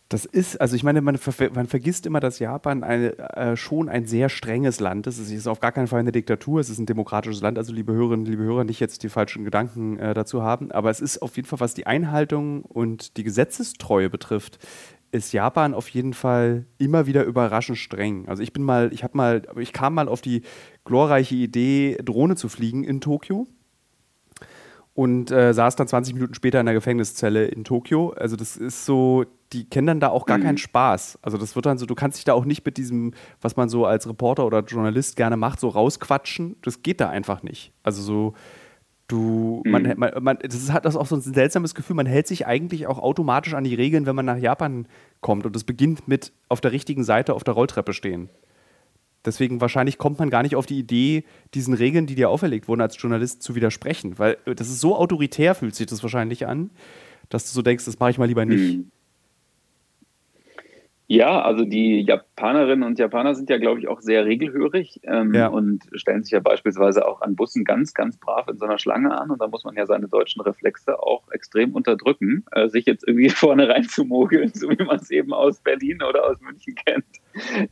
Das ist, also ich meine, man, man vergisst immer, dass Japan eine, äh, schon ein sehr strenges Land ist. Es ist auf gar keinen Fall eine Diktatur, es ist ein demokratisches Land. Also liebe Hörerinnen, liebe Hörer, nicht jetzt die falschen Gedanken äh, dazu haben. Aber es ist auf jeden Fall, was die Einhaltung und die Gesetzestreue betrifft, ist Japan auf jeden Fall immer wieder überraschend streng. Also ich bin mal, ich habe mal, ich kam mal auf die glorreiche Idee, Drohne zu fliegen in Tokio und äh, saß dann 20 Minuten später in der Gefängniszelle in Tokio. Also das ist so, die kennen dann da auch gar mhm. keinen Spaß. Also das wird dann so, du kannst dich da auch nicht mit diesem, was man so als Reporter oder Journalist gerne macht, so rausquatschen. Das geht da einfach nicht. Also so, du, mhm. man, man, man, das ist, hat das auch so ein seltsames Gefühl, man hält sich eigentlich auch automatisch an die Regeln, wenn man nach Japan kommt. Und das beginnt mit auf der richtigen Seite auf der Rolltreppe stehen. Deswegen wahrscheinlich kommt man gar nicht auf die Idee, diesen Regeln, die dir auferlegt wurden, als Journalist zu widersprechen. Weil äh, das ist so autoritär, fühlt sich das wahrscheinlich an, dass du so denkst, das mache ich mal lieber nicht. Hm. Ja, also die Japanerinnen und Japaner sind ja, glaube ich, auch sehr regelhörig ähm, ja. und stellen sich ja beispielsweise auch an Bussen ganz, ganz brav in so einer Schlange an. Und da muss man ja seine deutschen Reflexe auch extrem unterdrücken, äh, sich jetzt irgendwie vorne reinzumogeln, so wie man es eben aus Berlin oder aus München kennt,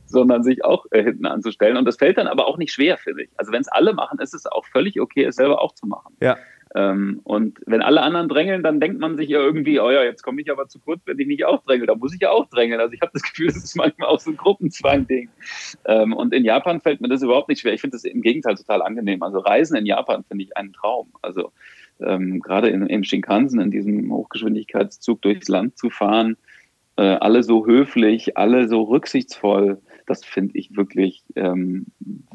sondern sich auch äh, hinten anzustellen. Und das fällt dann aber auch nicht schwer, finde ich. Also wenn es alle machen, ist es auch völlig okay, es selber auch zu machen. Ja. Ähm, und wenn alle anderen drängeln, dann denkt man sich ja irgendwie, oh ja, jetzt komme ich aber zu kurz, wenn ich nicht auch drängel. Da muss ich ja auch drängeln. Also ich habe das Gefühl, es ist manchmal auch so ein Gruppenzwang-Ding. Ähm, und in Japan fällt mir das überhaupt nicht schwer. Ich finde das im Gegenteil total angenehm. Also Reisen in Japan finde ich einen Traum. Also ähm, gerade in, im Shinkansen, in diesem Hochgeschwindigkeitszug durchs Land zu fahren, äh, alle so höflich, alle so rücksichtsvoll, das finde ich wirklich ähm,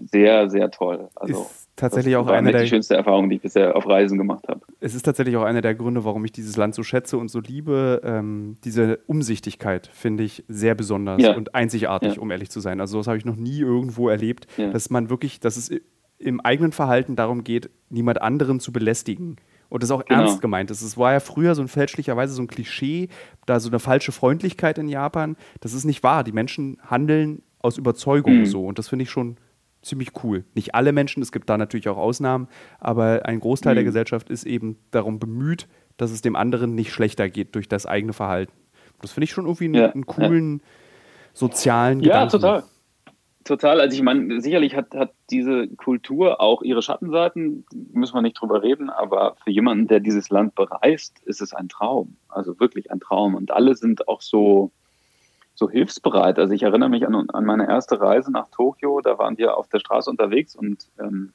sehr, sehr toll. Also, ist tatsächlich auch eine der die schönste Erfahrung, die ich bisher auf Reisen gemacht habe. Es ist tatsächlich auch einer der Gründe, warum ich dieses Land so schätze und so liebe. Ähm, diese Umsichtigkeit finde ich sehr besonders ja. und einzigartig, ja. um ehrlich zu sein. Also das habe ich noch nie irgendwo erlebt, ja. dass man wirklich, dass es im eigenen Verhalten darum geht, niemand anderen zu belästigen. Und das ist auch genau. ernst gemeint. Das war ja früher so ein fälschlicherweise so ein Klischee, da so eine falsche Freundlichkeit in Japan. Das ist nicht wahr. Die Menschen handeln aus Überzeugung mhm. so. Und das finde ich schon ziemlich cool. Nicht alle Menschen, es gibt da natürlich auch Ausnahmen, aber ein Großteil mhm. der Gesellschaft ist eben darum bemüht, dass es dem anderen nicht schlechter geht durch das eigene Verhalten. Das finde ich schon irgendwie einen, ja, einen coolen ja. sozialen Ja, Gedanken. total. Total. Also ich meine, sicherlich hat, hat diese Kultur auch ihre Schattenseiten, müssen wir nicht drüber reden, aber für jemanden, der dieses Land bereist, ist es ein Traum. Also wirklich ein Traum. Und alle sind auch so, so hilfsbereit. Also ich erinnere mich an, an meine erste Reise nach Tokio, da waren wir auf der Straße unterwegs und ähm,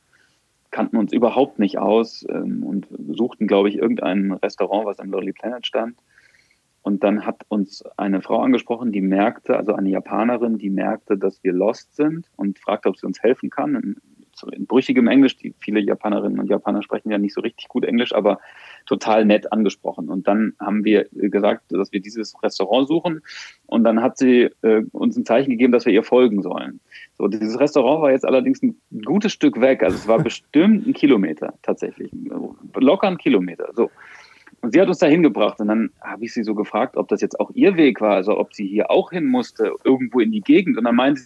kannten uns überhaupt nicht aus ähm, und suchten, glaube ich, irgendein Restaurant, was am Lonely Planet stand. Und dann hat uns eine Frau angesprochen, die merkte, also eine Japanerin, die merkte, dass wir lost sind und fragte, ob sie uns helfen kann. In, brüchigem Englisch, die viele Japanerinnen und Japaner sprechen ja nicht so richtig gut Englisch, aber total nett angesprochen. Und dann haben wir gesagt, dass wir dieses Restaurant suchen. Und dann hat sie äh, uns ein Zeichen gegeben, dass wir ihr folgen sollen. So, dieses Restaurant war jetzt allerdings ein gutes Stück weg. Also es war bestimmt ein Kilometer tatsächlich. Locker ein Kilometer. So. Und sie hat uns da hingebracht. Und dann habe ich sie so gefragt, ob das jetzt auch ihr Weg war, also ob sie hier auch hin musste, irgendwo in die Gegend. Und dann meinte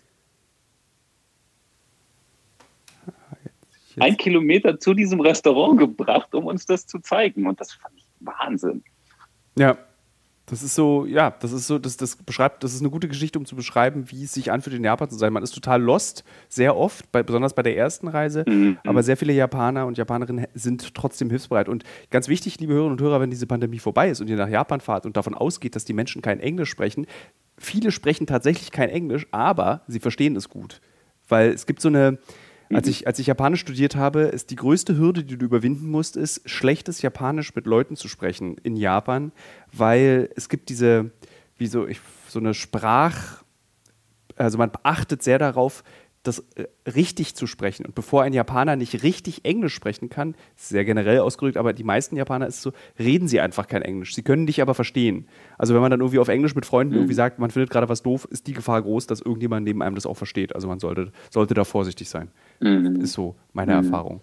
sie, ein Kilometer zu diesem Restaurant gebracht, um uns das zu zeigen. Und das fand ich Wahnsinn. Ja, das ist so, ja, das ist so, das, das beschreibt, das ist eine gute Geschichte, um zu beschreiben, wie es sich anfühlt, in Japan zu sein. Man ist total lost, sehr oft, bei, besonders bei der ersten Reise. Mhm. Aber sehr viele Japaner und Japanerinnen sind trotzdem hilfsbereit. Und ganz wichtig, liebe Hörerinnen und Hörer, wenn diese Pandemie vorbei ist und ihr nach Japan fahrt und davon ausgeht, dass die Menschen kein Englisch sprechen, viele sprechen tatsächlich kein Englisch, aber sie verstehen es gut. Weil es gibt so eine, als ich, als ich Japanisch studiert habe, ist die größte Hürde, die du überwinden musst, ist, schlechtes Japanisch mit Leuten zu sprechen in Japan, weil es gibt diese, wie so, ich, so eine Sprach, also man achtet sehr darauf, das äh, richtig zu sprechen. Und bevor ein Japaner nicht richtig Englisch sprechen kann, sehr generell ausgedrückt, aber die meisten Japaner ist so, reden sie einfach kein Englisch. Sie können dich aber verstehen. Also wenn man dann irgendwie auf Englisch mit Freunden mhm. irgendwie sagt, man findet gerade was doof, ist die Gefahr groß, dass irgendjemand neben einem das auch versteht. Also man sollte, sollte da vorsichtig sein. Mhm. Ist so meine mhm. Erfahrung.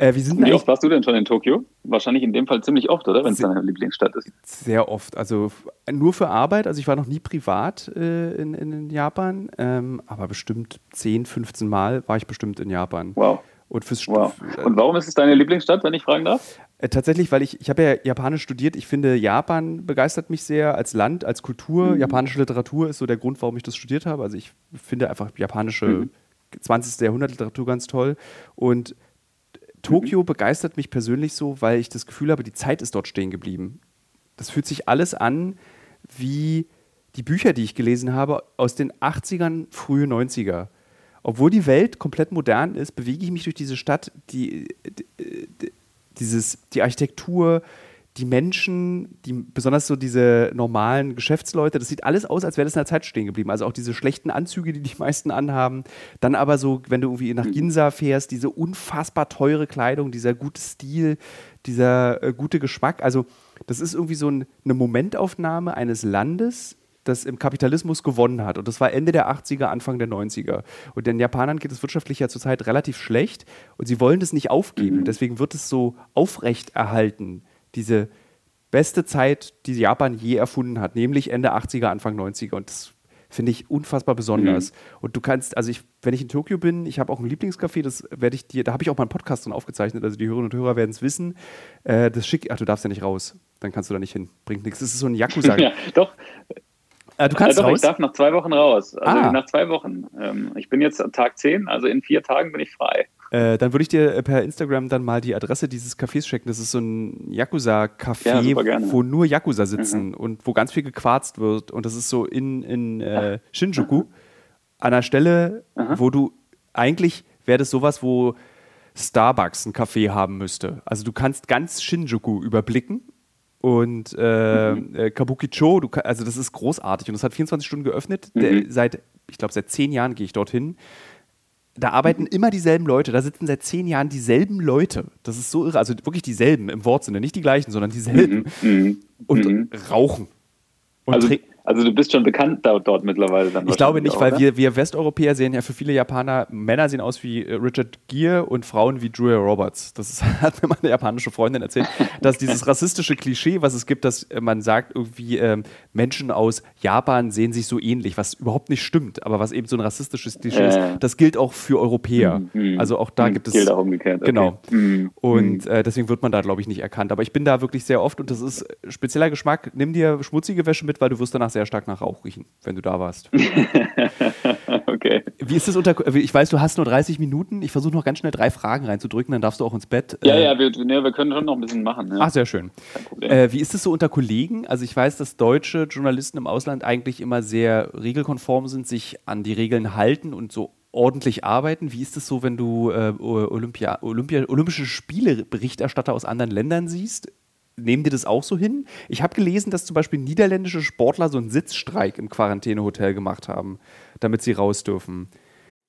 Äh, wie, wie oft warst du denn schon in Tokio? Wahrscheinlich in dem Fall ziemlich oft, oder? Wenn es deine Lieblingsstadt ist. Sehr oft. Also nur für Arbeit. Also ich war noch nie privat äh, in, in, Japan, ähm, aber bestimmt 10, 15 Mal war ich bestimmt in Japan. Wow. Und, fürs wow. Und warum ist es deine Lieblingsstadt, wenn ich fragen darf? Äh, tatsächlich, weil ich, ich habe ja Japanisch studiert. Ich finde, Japan begeistert mich sehr als Land, als Kultur. Mhm. Japanische Literatur ist so der Grund, warum ich das studiert habe. Also ich finde einfach japanische mhm. 20. Jahrhundert Literatur ganz toll. Und Tokio mhm. begeistert mich persönlich so, weil ich das Gefühl habe, die Zeit ist dort stehen geblieben. Das fühlt sich alles an wie die Bücher, die ich gelesen habe, aus den 80ern, frühe 90er. Obwohl die Welt komplett modern ist, bewege ich mich durch diese Stadt, die, die, dieses, die Architektur, die Menschen, die, besonders so diese normalen Geschäftsleute, das sieht alles aus, als wäre das in der Zeit stehen geblieben. Also auch diese schlechten Anzüge, die die meisten anhaben. Dann aber so, wenn du irgendwie nach mhm. Ginza fährst, diese unfassbar teure Kleidung, dieser gute Stil, dieser äh, gute Geschmack. Also das ist irgendwie so ein, eine Momentaufnahme eines Landes, das im Kapitalismus gewonnen hat. Und das war Ende der 80er, Anfang der 90er. Und den Japanern geht es wirtschaftlich ja zurzeit relativ schlecht und sie wollen das nicht aufgeben. Mhm. Deswegen wird es so aufrecht erhalten diese beste Zeit, die Japan je erfunden hat, nämlich Ende 80er, Anfang 90er. Und das finde ich unfassbar besonders. Mhm. Und du kannst, also ich, wenn ich in Tokio bin, ich habe auch ein Lieblingscafé, das werde ich dir, da habe ich auch mal einen Podcast drin aufgezeichnet, also die Hörerinnen und Hörer werden es wissen. Äh, das schick, ach, du darfst ja nicht raus, dann kannst du da nicht hin, bringt nichts. Das ist so ein Yakuza. ja, doch. Äh, du kannst ja, doch, raus? ich darf nach zwei Wochen raus. Also ah. nach zwei Wochen. Ähm, ich bin jetzt Tag 10, also in vier Tagen bin ich frei. Äh, dann würde ich dir äh, per Instagram dann mal die Adresse dieses Cafés schicken. Das ist so ein Yakuza-Café, ja, wo nur Yakuza sitzen mhm. und wo ganz viel gequarzt wird. Und das ist so in, in äh, Shinjuku, an einer Stelle, Aha. wo du eigentlich wäre das sowas, wo Starbucks ein Café haben müsste. Also du kannst ganz Shinjuku überblicken und äh, mhm. Äh, Kabukicho, du, also das ist großartig und das hat 24 Stunden geöffnet. Mhm. Der, seit, ich glaube, seit zehn Jahren gehe ich dorthin da arbeiten immer dieselben Leute, da sitzen seit zehn Jahren dieselben Leute. Das ist so irre, also wirklich dieselben im Wortsinne, nicht die gleichen, sondern dieselben. Mhm. mhm. Und mhm. rauchen. Und also, also du bist schon bekannt dort, mittlerweile dann. Ich glaube nicht, auch, weil wir, wir Westeuropäer sehen ja für viele Japaner, Männer sehen aus wie äh, Richard Gere und Frauen wie Julia Roberts. Das ist, hat mir meine japanische Freundin erzählt, dass dieses rassistische Klischee, was es gibt, dass äh, man sagt, irgendwie ähm, Menschen aus Japan sehen sich so ähnlich, was überhaupt nicht stimmt, aber was eben so ein rassistisches Klischee äh. ist, das gilt auch für Europäer. Mhm. Also auch da mhm. gibt es. Gilt auch umgekehrt. Okay. Genau. Mhm. Und mhm. äh, deswegen wird man da, glaube ich, nicht erkannt. Aber ich bin da wirklich sehr oft und das ist spezieller Geschmack. Nimm dir schmutzige Wäsche mit, weil du wirst danach sehr stark nach Rauch riechen, wenn du da warst. okay. Wie ist das unter. Ich weiß, du hast nur 30 Minuten. Ich versuche noch ganz schnell drei Fragen reinzudrücken, dann darfst du auch ins Bett. Ja, äh, ja, wir, ne, wir, können schon noch ein bisschen machen. Ja. Ach, sehr schön. Äh, wie ist es so unter Kollegen? Also, ich weiß, dass deutsche Journalisten im Ausland eigentlich immer sehr regelkonform sind, sich an die Regeln halten und so ordentlich arbeiten. Wie ist es so, wenn du äh, Olympia, Olympia, Olympische Spiele-Berichterstatter aus anderen Ländern siehst? Nehmen die das auch so hin? Ich habe gelesen, dass zum Beispiel niederländische Sportler so einen Sitzstreik im Quarantänehotel gemacht haben, damit sie raus dürfen.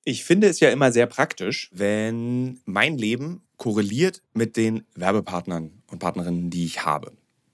Ich finde es ja immer sehr praktisch, wenn mein Leben korreliert mit den Werbepartnern und Partnerinnen, die ich habe.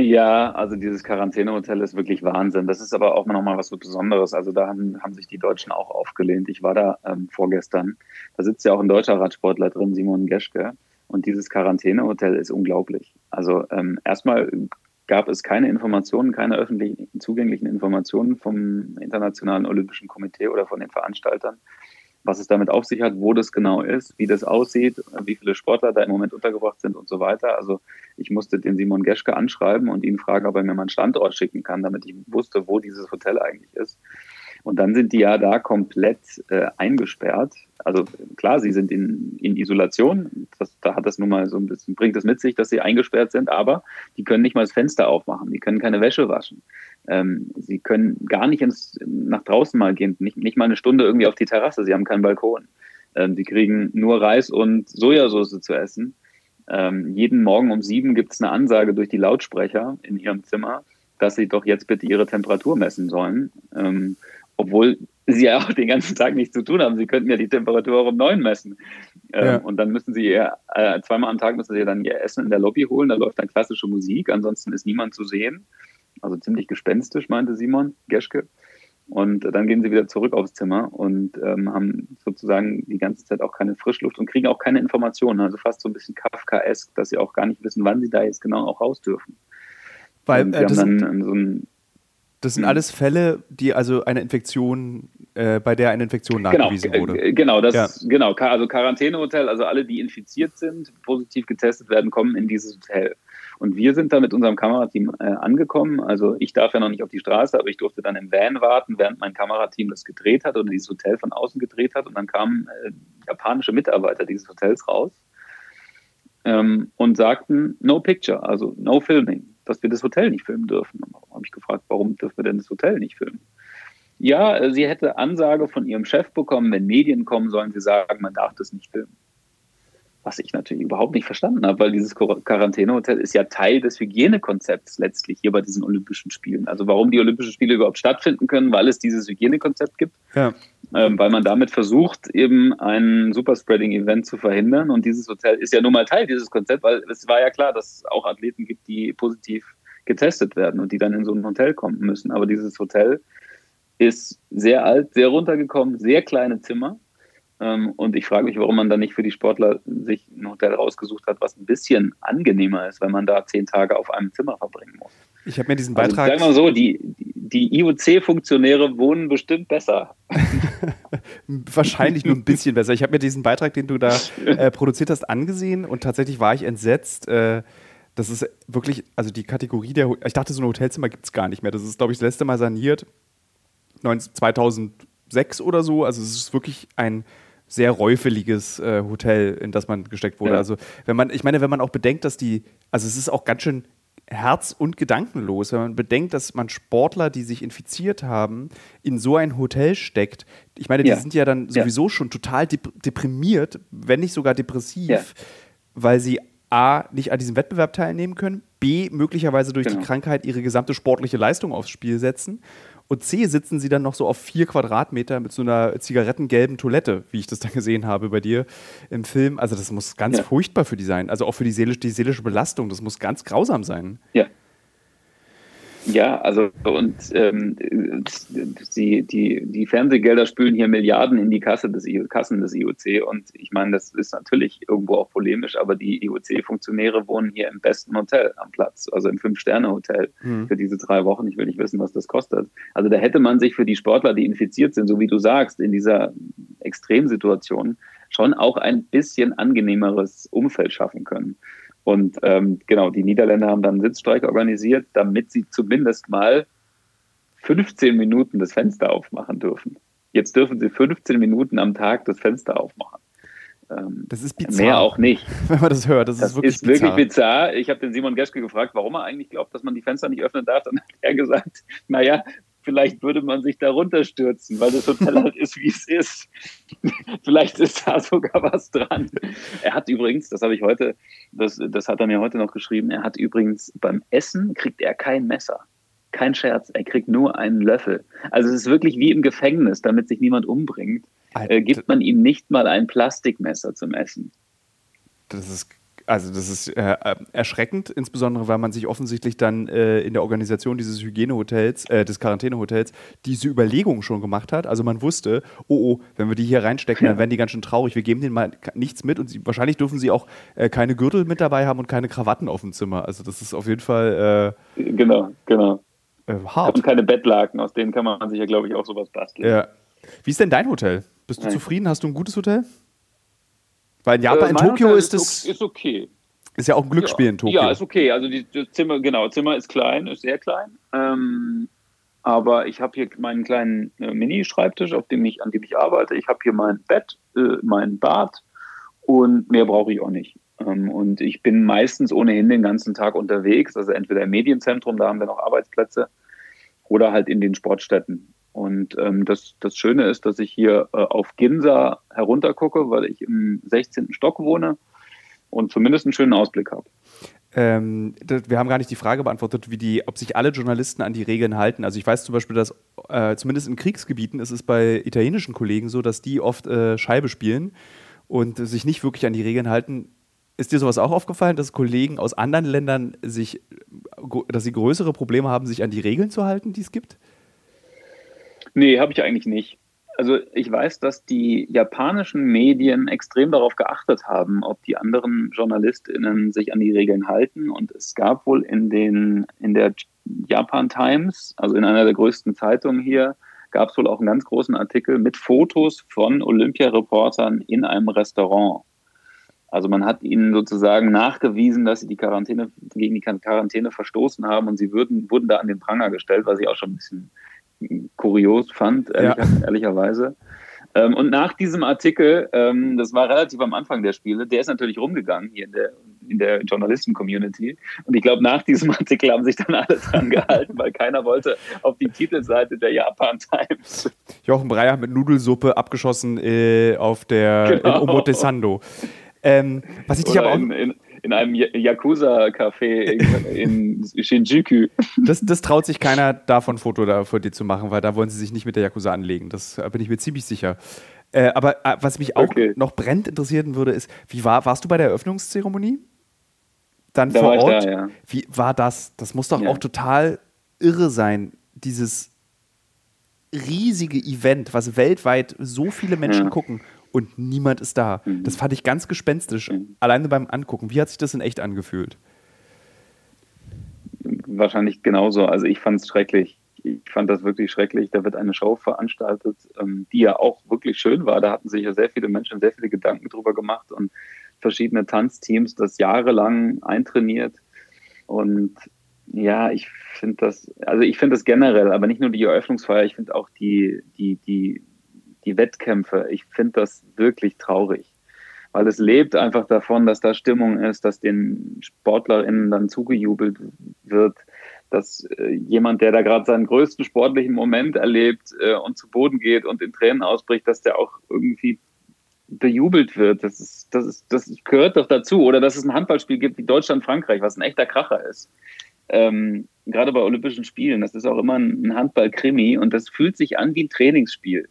Ja, also dieses Quarantänehotel ist wirklich Wahnsinn. Das ist aber auch nochmal was so Besonderes. Also da haben, haben sich die Deutschen auch aufgelehnt. Ich war da ähm, vorgestern. Da sitzt ja auch ein deutscher Radsportler drin, Simon Geschke. Und dieses Quarantänehotel ist unglaublich. Also ähm, erstmal gab es keine Informationen, keine öffentlich zugänglichen Informationen vom Internationalen Olympischen Komitee oder von den Veranstaltern was es damit auf sich hat, wo das genau ist, wie das aussieht, wie viele Sportler da im Moment untergebracht sind und so weiter. Also ich musste den Simon Geschke anschreiben und ihn fragen, ob er mir mal einen Standort schicken kann, damit ich wusste, wo dieses Hotel eigentlich ist. Und dann sind die ja da komplett äh, eingesperrt. Also klar, sie sind in, in Isolation. Das, da hat das nun mal so ein bisschen, bringt es mit sich, dass sie eingesperrt sind, aber die können nicht mal das Fenster aufmachen, die können keine Wäsche waschen. Ähm, sie können gar nicht ins, nach draußen mal gehen, nicht, nicht mal eine Stunde irgendwie auf die Terrasse, sie haben keinen Balkon. Ähm, sie kriegen nur Reis und Sojasauce zu essen. Ähm, jeden Morgen um sieben gibt es eine Ansage durch die Lautsprecher in ihrem Zimmer, dass sie doch jetzt bitte ihre Temperatur messen sollen. Ähm, obwohl sie ja auch den ganzen Tag nichts zu tun haben. Sie könnten ja die Temperatur auch um neun messen. Ähm, ja. Und dann müssen sie ihr, äh, zweimal am Tag müssen sie dann ihr Essen in der Lobby holen. Da läuft dann klassische Musik, ansonsten ist niemand zu sehen. Also ziemlich gespenstisch, meinte Simon Geschke. Und dann gehen sie wieder zurück aufs Zimmer und ähm, haben sozusagen die ganze Zeit auch keine Frischluft und kriegen auch keine Informationen. Also fast so ein bisschen Kafkaesk, dass sie auch gar nicht wissen, wann sie da jetzt genau auch raus dürfen. Weil äh, das, sind, so ein, das sind hm. alles Fälle, die also eine Infektion, äh, bei der eine Infektion genau, nachgewiesen genau, wurde. Genau, das ja. genau. Also Quarantänehotel, also alle, die infiziert sind, positiv getestet werden, kommen in dieses Hotel. Und wir sind da mit unserem Kamerateam äh, angekommen. Also ich darf ja noch nicht auf die Straße, aber ich durfte dann im Van warten, während mein Kamerateam das gedreht hat oder dieses Hotel von außen gedreht hat. Und dann kamen äh, japanische Mitarbeiter dieses Hotels raus ähm, und sagten, no picture, also no filming, dass wir das Hotel nicht filmen dürfen. Und habe ich gefragt, warum dürfen wir denn das Hotel nicht filmen? Ja, äh, sie hätte Ansage von ihrem Chef bekommen, wenn Medien kommen, sollen sie sagen, man darf das nicht filmen. Was ich natürlich überhaupt nicht verstanden habe, weil dieses Quarantänehotel ist ja Teil des Hygienekonzepts letztlich hier bei diesen Olympischen Spielen. Also warum die Olympischen Spiele überhaupt stattfinden können, weil es dieses Hygienekonzept gibt. Ja. Ähm, weil man damit versucht, eben ein Superspreading-Event zu verhindern. Und dieses Hotel ist ja nun mal Teil dieses Konzepts, weil es war ja klar, dass es auch Athleten gibt, die positiv getestet werden und die dann in so ein Hotel kommen müssen. Aber dieses Hotel ist sehr alt, sehr runtergekommen, sehr kleine Zimmer und ich frage mich, warum man dann nicht für die Sportler sich ein Hotel rausgesucht hat, was ein bisschen angenehmer ist, wenn man da zehn Tage auf einem Zimmer verbringen muss. Ich habe mir diesen also, Beitrag. Also, sag mal so, die, die IOC-Funktionäre wohnen bestimmt besser. Wahrscheinlich nur ein bisschen besser. Ich habe mir diesen Beitrag, den du da äh, produziert hast, angesehen und tatsächlich war ich entsetzt. Äh, das ist wirklich, also die Kategorie der, ich dachte, so ein Hotelzimmer gibt es gar nicht mehr. Das ist, glaube ich, das letzte Mal saniert 2006 oder so. Also es ist wirklich ein sehr räufeliges äh, Hotel, in das man gesteckt wurde. Ja. Also wenn man, ich meine, wenn man auch bedenkt, dass die, also es ist auch ganz schön herz- und gedankenlos, wenn man bedenkt, dass man Sportler, die sich infiziert haben, in so ein Hotel steckt. Ich meine, die ja. sind ja dann sowieso ja. schon total dep deprimiert, wenn nicht sogar depressiv, weil sie A, nicht an diesem Wettbewerb teilnehmen können, B, möglicherweise durch genau. die Krankheit ihre gesamte sportliche Leistung aufs Spiel setzen und C sitzen sie dann noch so auf vier Quadratmeter mit so einer zigarettengelben Toilette, wie ich das dann gesehen habe bei dir im Film. Also das muss ganz ja. furchtbar für die sein. Also auch für die, seelisch, die seelische Belastung. Das muss ganz grausam sein. Ja, ja, also und ähm, die, die, die Fernsehgelder spülen hier Milliarden in die Kasse des, Kassen des IOC und ich meine, das ist natürlich irgendwo auch polemisch, aber die IOC-Funktionäre wohnen hier im besten Hotel am Platz, also im Fünf-Sterne-Hotel mhm. für diese drei Wochen. Ich will nicht wissen, was das kostet. Also da hätte man sich für die Sportler, die infiziert sind, so wie du sagst, in dieser Extremsituation schon auch ein bisschen angenehmeres Umfeld schaffen können. Und ähm, genau, die Niederländer haben dann einen Sitzstreik organisiert, damit sie zumindest mal 15 Minuten das Fenster aufmachen dürfen. Jetzt dürfen sie 15 Minuten am Tag das Fenster aufmachen. Ähm, das ist bizarr. Mehr auch nicht. Wenn man das hört, das, das ist wirklich ist bizarr. wirklich bizarr. Ich habe den Simon Geschke gefragt, warum er eigentlich glaubt, dass man die Fenster nicht öffnen darf. Dann hat er gesagt, naja, vielleicht würde man sich darunter stürzen, weil das Hotel halt ist, wie es ist. vielleicht ist da sogar was dran. Er hat übrigens, das habe ich heute, das, das hat er mir heute noch geschrieben, er hat übrigens beim Essen kriegt er kein Messer. Kein Scherz, er kriegt nur einen Löffel. Also es ist wirklich wie im Gefängnis, damit sich niemand umbringt, äh, gibt man ihm nicht mal ein Plastikmesser zum Essen. Das ist also das ist äh, äh, erschreckend, insbesondere weil man sich offensichtlich dann äh, in der Organisation dieses Hygienehotels, äh, des Quarantänehotels, diese Überlegungen schon gemacht hat. Also man wusste, oh oh, wenn wir die hier reinstecken, dann werden die ganz schön traurig. Wir geben denen mal nichts mit und sie, wahrscheinlich dürfen sie auch äh, keine Gürtel mit dabei haben und keine Krawatten auf dem Zimmer. Also das ist auf jeden Fall äh, genau, genau. hart. Und keine Bettlaken, aus denen kann man sich ja, glaube ich, auch sowas basteln. Ja. Wie ist denn dein Hotel? Bist du Nein. zufrieden? Hast du ein gutes Hotel? Weil in Japan, äh, in Tokio ist es. Ist okay. Ist ja auch ein Glücksspiel ja, in Tokio. Ja, ist okay. Also die, das Zimmer, genau, Zimmer ist klein, ist sehr klein. Ähm, aber ich habe hier meinen kleinen äh, Mini-Schreibtisch, auf dem ich, an dem ich arbeite. Ich habe hier mein Bett, äh, mein Bad und mehr brauche ich auch nicht. Ähm, und ich bin meistens ohnehin den ganzen Tag unterwegs, also entweder im Medienzentrum, da haben wir noch Arbeitsplätze, oder halt in den Sportstätten. Und ähm, das, das Schöne ist, dass ich hier äh, auf Ginza heruntergucke, weil ich im 16. Stock wohne und zumindest einen schönen Ausblick habe. Ähm, wir haben gar nicht die Frage beantwortet, wie die, ob sich alle Journalisten an die Regeln halten. Also ich weiß zum Beispiel, dass äh, zumindest in Kriegsgebieten ist es bei italienischen Kollegen so, dass die oft äh, Scheibe spielen und sich nicht wirklich an die Regeln halten. Ist dir sowas auch aufgefallen, dass Kollegen aus anderen Ländern sich, dass sie größere Probleme haben, sich an die Regeln zu halten, die es gibt? Nee, habe ich eigentlich nicht. Also ich weiß, dass die japanischen Medien extrem darauf geachtet haben, ob die anderen JournalistInnen sich an die Regeln halten. Und es gab wohl in, den, in der Japan Times, also in einer der größten Zeitungen hier, gab es wohl auch einen ganz großen Artikel mit Fotos von Olympiareportern in einem Restaurant. Also man hat ihnen sozusagen nachgewiesen, dass sie die Quarantäne gegen die Quarantäne verstoßen haben und sie würden, wurden da an den Pranger gestellt, was ich auch schon ein bisschen kurios fand, ehrlich, ja. ehrlicherweise. Ähm, und nach diesem Artikel, ähm, das war relativ am Anfang der Spiele, der ist natürlich rumgegangen hier in der, in der Journalisten-Community. Und ich glaube, nach diesem Artikel haben sich dann alle dran gehalten, weil keiner wollte auf die Titelseite der Japan Times. Jochen Breyer mit Nudelsuppe abgeschossen äh, auf der genau. in Omotesando. Ähm, was ich dich aber auch. In, in, in einem Yakuza-Café in, in Shinjuku. Das, das, traut sich keiner, davon ein Foto da vor dir zu machen, weil da wollen sie sich nicht mit der Yakuza anlegen. Das bin ich mir ziemlich sicher. Äh, aber äh, was mich auch okay. noch brennend interessieren würde, ist, wie war, warst du bei der Eröffnungszeremonie? Dann da vor Ort? Da, ja. Wie war das? Das muss doch ja. auch total irre sein, dieses riesige Event, was weltweit so viele Menschen ja. gucken und niemand ist da. Mhm. Das fand ich ganz gespenstisch, mhm. alleine beim Angucken. Wie hat sich das in echt angefühlt? Wahrscheinlich genauso. Also ich fand es schrecklich. Ich fand das wirklich schrecklich. Da wird eine Show veranstaltet, ähm, die ja auch wirklich schön war. Da hatten sich ja sehr viele Menschen sehr viele Gedanken drüber gemacht und verschiedene Tanzteams das jahrelang eintrainiert. Und ja, ich finde das, also ich finde das generell, aber nicht nur die Eröffnungsfeier, ich finde auch die, die, die, die Wettkämpfe, ich finde das wirklich traurig. Weil es lebt einfach davon, dass da Stimmung ist, dass den SportlerInnen dann zugejubelt wird, dass äh, jemand, der da gerade seinen größten sportlichen Moment erlebt äh, und zu Boden geht und in Tränen ausbricht, dass der auch irgendwie bejubelt wird. Das, ist, das, ist, das gehört doch dazu. Oder dass es ein Handballspiel gibt wie Deutschland-Frankreich, was ein echter Kracher ist ähm, gerade bei Olympischen Spielen, das ist auch immer ein Handball-Krimi und das fühlt sich an wie ein Trainingsspiel.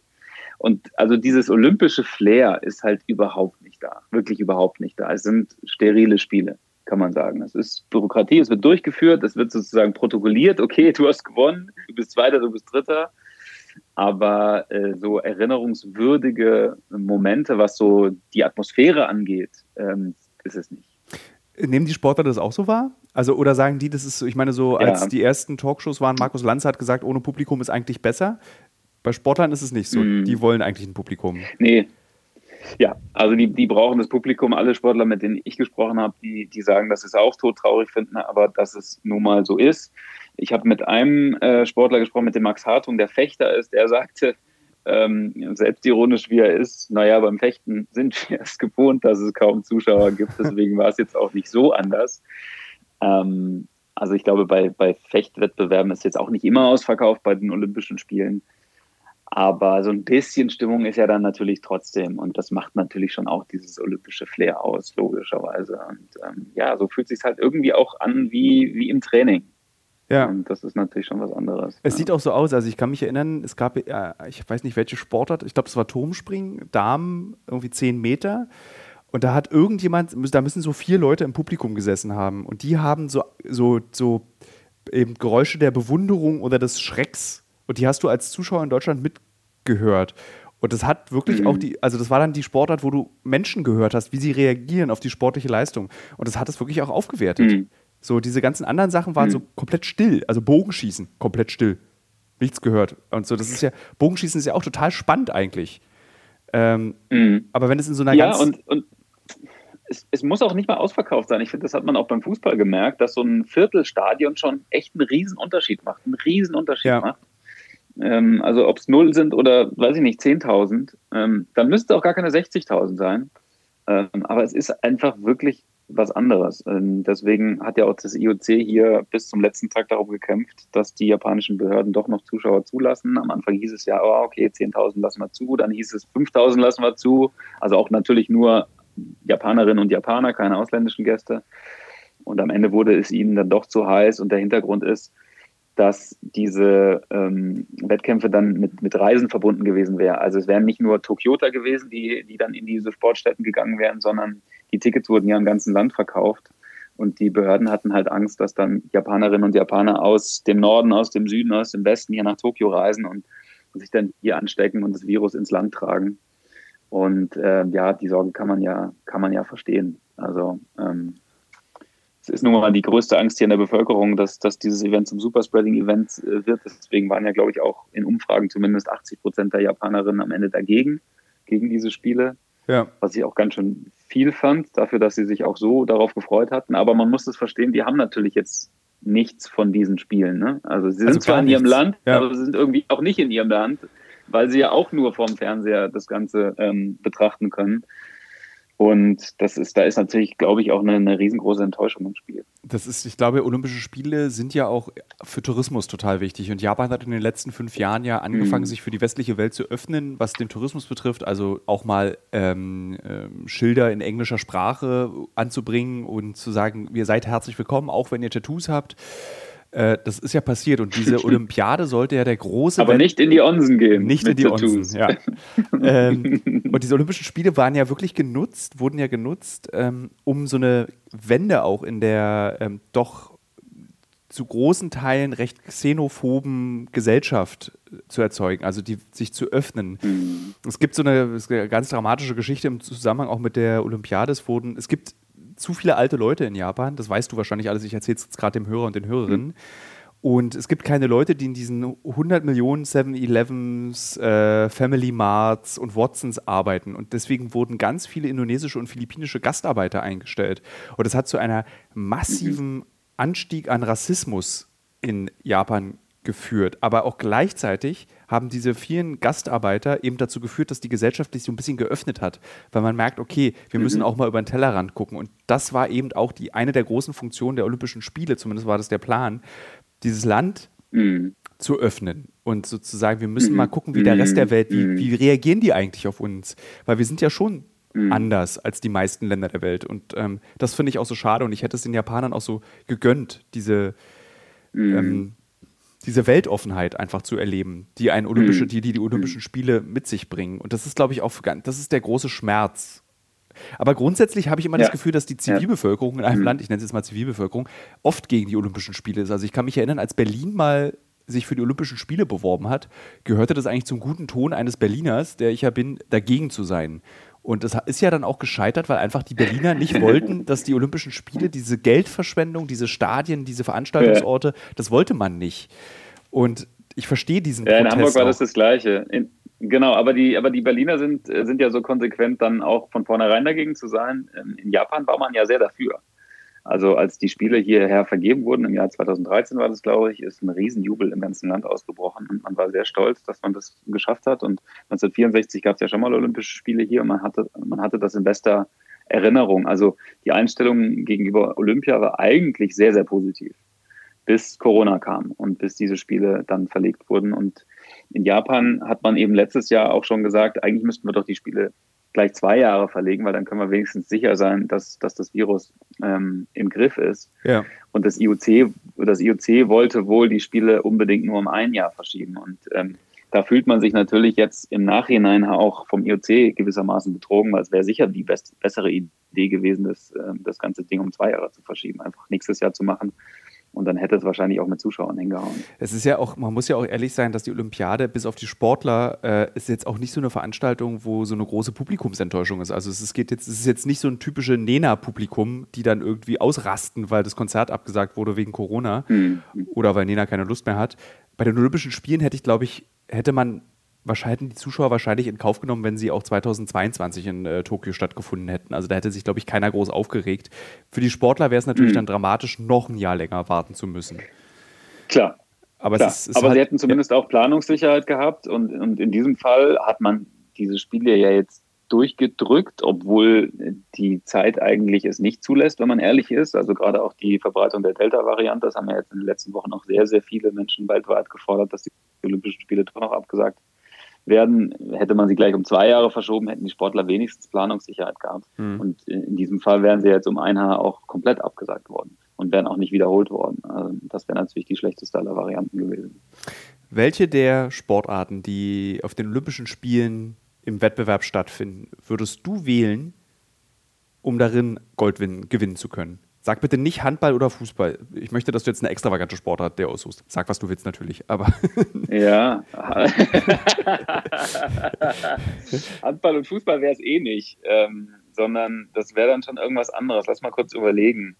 Und also dieses olympische Flair ist halt überhaupt nicht da, wirklich überhaupt nicht da. Es sind sterile Spiele, kann man sagen. Es ist Bürokratie, es wird durchgeführt, es wird sozusagen protokolliert, okay, du hast gewonnen, du bist Zweiter, du bist Dritter. Aber äh, so erinnerungswürdige Momente, was so die Atmosphäre angeht, ähm, ist es nicht. Nehmen die Sportler das auch so wahr? Also, oder sagen die, das ist so, ich meine, so als ja. die ersten Talkshows waren, Markus Lanz hat gesagt, ohne Publikum ist eigentlich besser. Bei Sportlern ist es nicht so. Mm. Die wollen eigentlich ein Publikum. Nee. Ja, also die, die brauchen das Publikum. Alle Sportler, mit denen ich gesprochen habe, die, die sagen, dass sie es auch todtraurig finden, aber dass es nun mal so ist. Ich habe mit einem äh, Sportler gesprochen, mit dem Max Hartung, der Fechter ist, der sagte, ähm, selbstironisch wie er ist, naja, beim Fechten sind wir es gewohnt, dass es kaum Zuschauer gibt, deswegen war es jetzt auch nicht so anders. Ähm, also ich glaube, bei, bei Fechtwettbewerben ist jetzt auch nicht immer ausverkauft bei den Olympischen Spielen. Aber so ein bisschen Stimmung ist ja dann natürlich trotzdem. Und das macht natürlich schon auch dieses olympische Flair aus, logischerweise. Und ähm, ja, so fühlt es sich halt irgendwie auch an wie, wie im Training. Ja. Und das ist natürlich schon was anderes. Es ja. sieht auch so aus. Also ich kann mich erinnern, es gab, äh, ich weiß nicht, welche Sportart, ich glaube, es war Turmspringen, Damen, irgendwie 10 Meter. Und da hat irgendjemand, da müssen so vier Leute im Publikum gesessen haben. Und die haben so, so, so eben Geräusche der Bewunderung oder des Schrecks. Und die hast du als Zuschauer in Deutschland mitgehört. Und das hat wirklich mhm. auch die, also das war dann die Sportart, wo du Menschen gehört hast, wie sie reagieren auf die sportliche Leistung. Und das hat es wirklich auch aufgewertet. Mhm. So, diese ganzen anderen Sachen waren mhm. so komplett still. Also Bogenschießen, komplett still. Nichts gehört. Und so, das ist ja, Bogenschießen ist ja auch total spannend eigentlich. Ähm, mhm. Aber wenn es in so einer ja, ganz. Und, und es, es, muss auch nicht mal ausverkauft sein. Ich finde, das hat man auch beim Fußball gemerkt, dass so ein Viertelstadion schon echt einen Riesenunterschied macht. Einen Riesenunterschied ja. macht. Ähm, also ob es null sind oder, weiß ich nicht, 10.000, ähm, dann müsste auch gar keine 60.000 sein. Ähm, aber es ist einfach wirklich was anderes. Ähm, deswegen hat ja auch das IOC hier bis zum letzten Tag darum gekämpft, dass die japanischen Behörden doch noch Zuschauer zulassen. Am Anfang hieß es ja, oh, okay, 10.000 lassen wir zu, dann hieß es 5.000 lassen wir zu. Also auch natürlich nur Japanerinnen und Japaner, keine ausländischen Gäste. Und am Ende wurde es ihnen dann doch zu heiß und der Hintergrund ist, dass diese ähm, Wettkämpfe dann mit, mit Reisen verbunden gewesen wären. Also es wären nicht nur Tokyota gewesen, die, die dann in diese Sportstätten gegangen wären, sondern die Tickets wurden ja im ganzen Land verkauft. Und die Behörden hatten halt Angst, dass dann Japanerinnen und Japaner aus dem Norden, aus dem Süden, aus dem Westen hier nach Tokio reisen und, sich dann hier anstecken und das Virus ins Land tragen. Und äh, ja, die Sorge kann man ja, kann man ja verstehen. Also ähm, es ist nun mal die größte Angst hier in der Bevölkerung, dass, dass dieses Event zum Superspreading-Event äh, wird. Deswegen waren ja, glaube ich, auch in Umfragen zumindest 80 Prozent der Japanerinnen am Ende dagegen, gegen diese Spiele. Ja. Was ich auch ganz schön viel fand, dafür, dass sie sich auch so darauf gefreut hatten. Aber man muss es verstehen, die haben natürlich jetzt nichts von diesen Spielen. Ne? Also sie sind also zwar in ihrem Land, ja. aber sie sind irgendwie auch nicht in ihrem Land, weil sie ja auch nur vorm Fernseher das Ganze ähm, betrachten können. Und das ist, da ist natürlich, glaube ich, auch eine, eine, riesengroße Enttäuschung im Spiel. Das ist, ich glaube, Olympische Spiele sind ja auch für Tourismus total wichtig. Und Japan hat in den letzten fünf Jahren ja angefangen, mhm. sich für die westliche Welt zu öffnen, was den Tourismus betrifft. Also auch mal ähm, ähm, Schilder in englischer Sprache anzubringen und zu sagen, ihr seid herzlich willkommen, auch wenn ihr Tattoos habt. Äh, das ist ja passiert und diese Olympiade sollte ja der große. Aber nicht in die Onsen gehen. Nicht in die Onsen, ja. ähm, und diese Olympischen Spiele waren ja wirklich genutzt, wurden ja genutzt, ähm, um so eine Wende auch in der ähm, doch zu großen Teilen recht xenophoben Gesellschaft zu erzeugen, also die sich zu öffnen. Mhm. Es gibt so eine, eine, ganz dramatische Geschichte im Zusammenhang auch mit der Olympiade. Es wurden, es gibt zu viele alte Leute in Japan. Das weißt du wahrscheinlich alles. Ich erzähle es gerade dem Hörer und den Hörerinnen. Mhm. Und es gibt keine Leute, die in diesen 100 Millionen 7-Elevens, äh, Family Marts und Watsons arbeiten. Und deswegen wurden ganz viele indonesische und philippinische Gastarbeiter eingestellt. Und das hat zu einer massiven Anstieg an Rassismus in Japan geführt. Aber auch gleichzeitig haben diese vielen Gastarbeiter eben dazu geführt, dass die Gesellschaft sich so ein bisschen geöffnet hat, weil man merkt, okay, wir müssen mhm. auch mal über den Tellerrand gucken. Und das war eben auch die eine der großen Funktionen der Olympischen Spiele, zumindest war das der Plan, dieses Land mhm. zu öffnen und sozusagen, wir müssen mhm. mal gucken, wie der Rest der Welt, wie, mhm. wie reagieren die eigentlich auf uns? Weil wir sind ja schon mhm. anders als die meisten Länder der Welt. Und ähm, das finde ich auch so schade und ich hätte es den Japanern auch so gegönnt, diese mhm. ähm, diese Weltoffenheit einfach zu erleben, die ein olympische, mhm. die, die die Olympischen Spiele mit sich bringen. Und das ist, glaube ich, auch das ist der große Schmerz. Aber grundsätzlich habe ich immer ja. das Gefühl, dass die Zivilbevölkerung in einem mhm. Land, ich nenne es jetzt mal Zivilbevölkerung, oft gegen die Olympischen Spiele ist. Also ich kann mich erinnern, als Berlin mal sich für die Olympischen Spiele beworben hat, gehörte das eigentlich zum guten Ton eines Berliners, der ich ja bin, dagegen zu sein. Und das ist ja dann auch gescheitert, weil einfach die Berliner nicht wollten, dass die Olympischen Spiele, diese Geldverschwendung, diese Stadien, diese Veranstaltungsorte, das wollte man nicht. Und ich verstehe diesen ja, Protest. In Hamburg war das das Gleiche. In, genau, aber die, aber die Berliner sind, sind ja so konsequent, dann auch von vornherein dagegen zu sein. In Japan war man ja sehr dafür. Also als die Spiele hierher vergeben wurden, im Jahr 2013 war das, glaube ich, ist ein Riesenjubel im ganzen Land ausgebrochen. Und man war sehr stolz, dass man das geschafft hat. Und 1964 gab es ja schon mal Olympische Spiele hier und man hatte, man hatte das in bester Erinnerung. Also die Einstellung gegenüber Olympia war eigentlich sehr, sehr positiv, bis Corona kam und bis diese Spiele dann verlegt wurden. Und in Japan hat man eben letztes Jahr auch schon gesagt, eigentlich müssten wir doch die Spiele gleich zwei Jahre verlegen, weil dann können wir wenigstens sicher sein, dass, dass das Virus ähm, im Griff ist. Ja. Und das IOC, das IOC wollte wohl die Spiele unbedingt nur um ein Jahr verschieben. Und ähm, da fühlt man sich natürlich jetzt im Nachhinein auch vom IOC gewissermaßen betrogen, weil es wäre sicher die best, bessere Idee gewesen, das, äh, das ganze Ding um zwei Jahre zu verschieben, einfach nächstes Jahr zu machen und dann hätte es wahrscheinlich auch mit Zuschauern hingehauen. Es ist ja auch, man muss ja auch ehrlich sein, dass die Olympiade bis auf die Sportler äh, ist jetzt auch nicht so eine Veranstaltung, wo so eine große Publikumsenttäuschung ist. Also es geht jetzt, es ist jetzt nicht so ein typische Nena-Publikum, die dann irgendwie ausrasten, weil das Konzert abgesagt wurde wegen Corona mhm. oder weil Nena keine Lust mehr hat. Bei den Olympischen Spielen hätte ich, glaube ich, hätte man hätten die Zuschauer wahrscheinlich in Kauf genommen, wenn sie auch 2022 in äh, Tokio stattgefunden hätten. Also da hätte sich, glaube ich, keiner groß aufgeregt. Für die Sportler wäre es natürlich mhm. dann dramatisch, noch ein Jahr länger warten zu müssen. Klar. Aber, Klar. Ist, Aber halt, sie hätten zumindest ja. auch Planungssicherheit gehabt und, und in diesem Fall hat man diese Spiele ja jetzt durchgedrückt, obwohl die Zeit eigentlich es nicht zulässt, wenn man ehrlich ist. Also gerade auch die Verbreitung der Delta-Variante, das haben ja jetzt in den letzten Wochen auch sehr, sehr viele Menschen weltweit gefordert, dass die Olympischen Spiele doch noch abgesagt werden. Hätte man sie gleich um zwei Jahre verschoben, hätten die Sportler wenigstens Planungssicherheit gehabt. Mhm. Und in diesem Fall wären sie jetzt um ein Haar auch komplett abgesagt worden und wären auch nicht wiederholt worden. Also das wäre natürlich die schlechteste aller Varianten gewesen. Welche der Sportarten, die auf den Olympischen Spielen im Wettbewerb stattfinden, würdest du wählen, um darin Gold gewinnen zu können? Sag bitte nicht Handball oder Fußball. Ich möchte, dass du jetzt eine extravagante Sportart der aussuchst. Sag, was du willst natürlich, aber. ja. Handball und Fußball wäre es eh nicht, ähm, sondern das wäre dann schon irgendwas anderes. Lass mal kurz überlegen.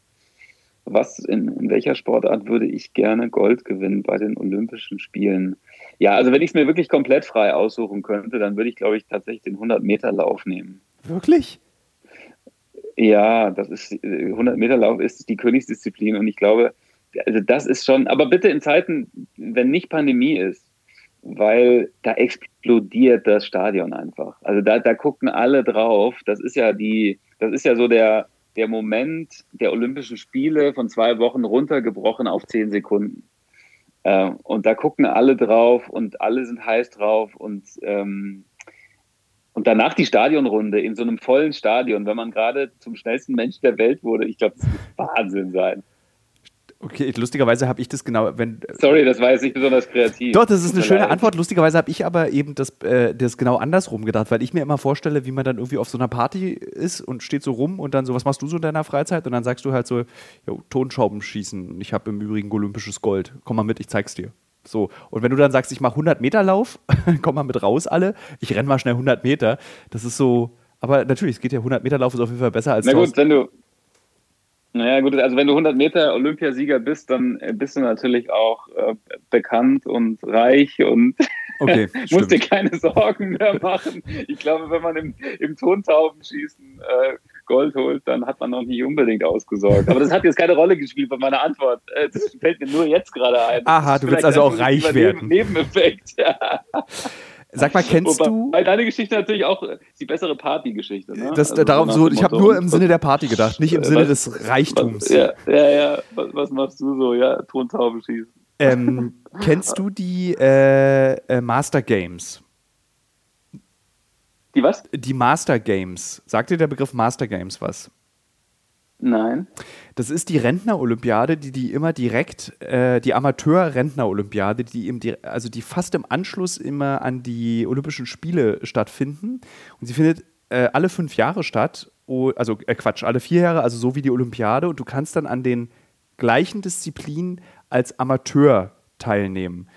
Was in, in welcher Sportart würde ich gerne Gold gewinnen bei den Olympischen Spielen? Ja, also wenn ich es mir wirklich komplett frei aussuchen könnte, dann würde ich, glaube ich, tatsächlich den 100-Meter-Lauf nehmen. Wirklich? Ja, das ist 100 Meter Lauf ist die Königsdisziplin und ich glaube, also das ist schon, aber bitte in Zeiten, wenn nicht Pandemie ist, weil da explodiert das Stadion einfach. Also da, da gucken alle drauf. Das ist ja die das ist ja so der, der Moment der Olympischen Spiele von zwei Wochen runtergebrochen auf zehn Sekunden. Äh, und da gucken alle drauf und alle sind heiß drauf und ähm, und danach die Stadionrunde in so einem vollen Stadion, wenn man gerade zum schnellsten Mensch der Welt wurde, ich glaube, das wird Wahnsinn sein. Okay, lustigerweise habe ich das genau, wenn. Sorry, das war jetzt nicht besonders kreativ. Doch, das ist eine schöne. Antwort. Lustigerweise habe ich aber eben das, äh, das genau andersrum gedacht, weil ich mir immer vorstelle, wie man dann irgendwie auf so einer Party ist und steht so rum und dann so, was machst du so in deiner Freizeit? Und dann sagst du halt so, jo, Tonschrauben schießen. Ich habe im Übrigen olympisches Gold. Komm mal mit, ich zeig's dir. So, und wenn du dann sagst, ich mache 100 Meter Lauf, komm mal mit raus alle, ich renn mal schnell 100 Meter, das ist so, aber natürlich, es geht ja 100 Meter Lauf ist auf jeden Fall besser als Na gut, wenn du, naja, gut, also wenn du 100 Meter Olympiasieger bist, dann bist du natürlich auch äh, bekannt und reich und okay, musst dir keine Sorgen mehr machen. Ich glaube, wenn man im, im Tontaubenschießen äh, Gold holt, dann hat man noch nicht unbedingt ausgesorgt. Aber das hat jetzt keine Rolle gespielt bei meiner Antwort. Äh, das fällt mir nur jetzt gerade ein. Aha, du willst also auch reich werden. Nebeneffekt. Ja. Sag mal, kennst Wobei, du. Weil deine Geschichte natürlich auch die bessere Partygeschichte. Ne? Das, also darum so, ich habe nur im Sinne der Party gedacht, nicht im Sinne was, des Reichtums. Was, ja, ja, ja. Was, was, machst du so? Ja, Tontauben schießen. Ähm, kennst du die äh, äh, Master Games? Die was? Die Master Games. Sagt dir der Begriff Master Games was? Nein. Das ist die Rentner-Olympiade, die, die immer direkt, äh, die Amateur-Rentner-Olympiade, die, im, also die fast im Anschluss immer an die Olympischen Spiele stattfinden. Und sie findet äh, alle fünf Jahre statt, also äh, Quatsch, alle vier Jahre, also so wie die Olympiade. Und du kannst dann an den gleichen Disziplinen als Amateur teilnehmen.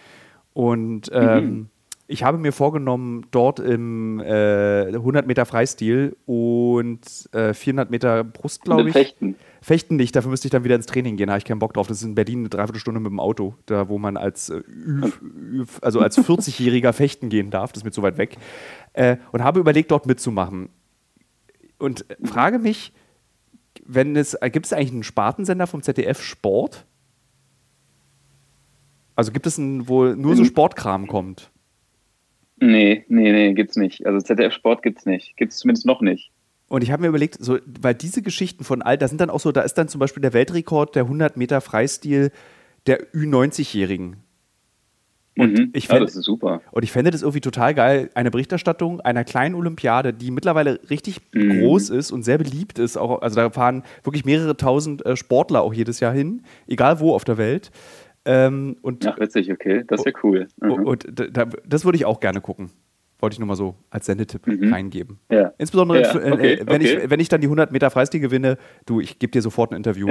Und ähm, mhm ich habe mir vorgenommen, dort im äh, 100 Meter Freistil und äh, 400 Meter Brust, glaube ich. Fechten. Fechten nicht, dafür müsste ich dann wieder ins Training gehen, da habe ich keinen Bock drauf. Das ist in Berlin eine Dreiviertelstunde mit dem Auto, da wo man als, äh, also als 40-Jähriger fechten gehen darf, das ist mir zu weit weg. Äh, und habe überlegt, dort mitzumachen. Und frage mich, wenn es, gibt es eigentlich einen Spartensender vom ZDF Sport? Also gibt es einen, wo nur so Sportkram kommt? Nee, nee, nee, gibt's nicht. Also ZDF Sport gibt's nicht. Gibt's zumindest noch nicht. Und ich habe mir überlegt, so, weil diese Geschichten von all, da sind dann auch so, da ist dann zum Beispiel der Weltrekord der 100 Meter Freistil der Ü90-Jährigen. Und mhm. ich fände, ja, das ist super. Und ich fände das irgendwie total geil, eine Berichterstattung einer kleinen Olympiade, die mittlerweile richtig mhm. groß ist und sehr beliebt ist. Auch, also da fahren wirklich mehrere tausend äh, Sportler auch jedes Jahr hin, egal wo auf der Welt. Ähm, und, Ach, witzig, okay. Das wäre cool. Mhm. Und da, das würde ich auch gerne gucken. Wollte ich nur mal so als Sendetipp mhm. reingeben. Ja. Insbesondere, ja. Äh, okay. wenn, okay. Ich, wenn ich dann die 100 Meter Freistil gewinne, du, ich gebe dir sofort ein Interview.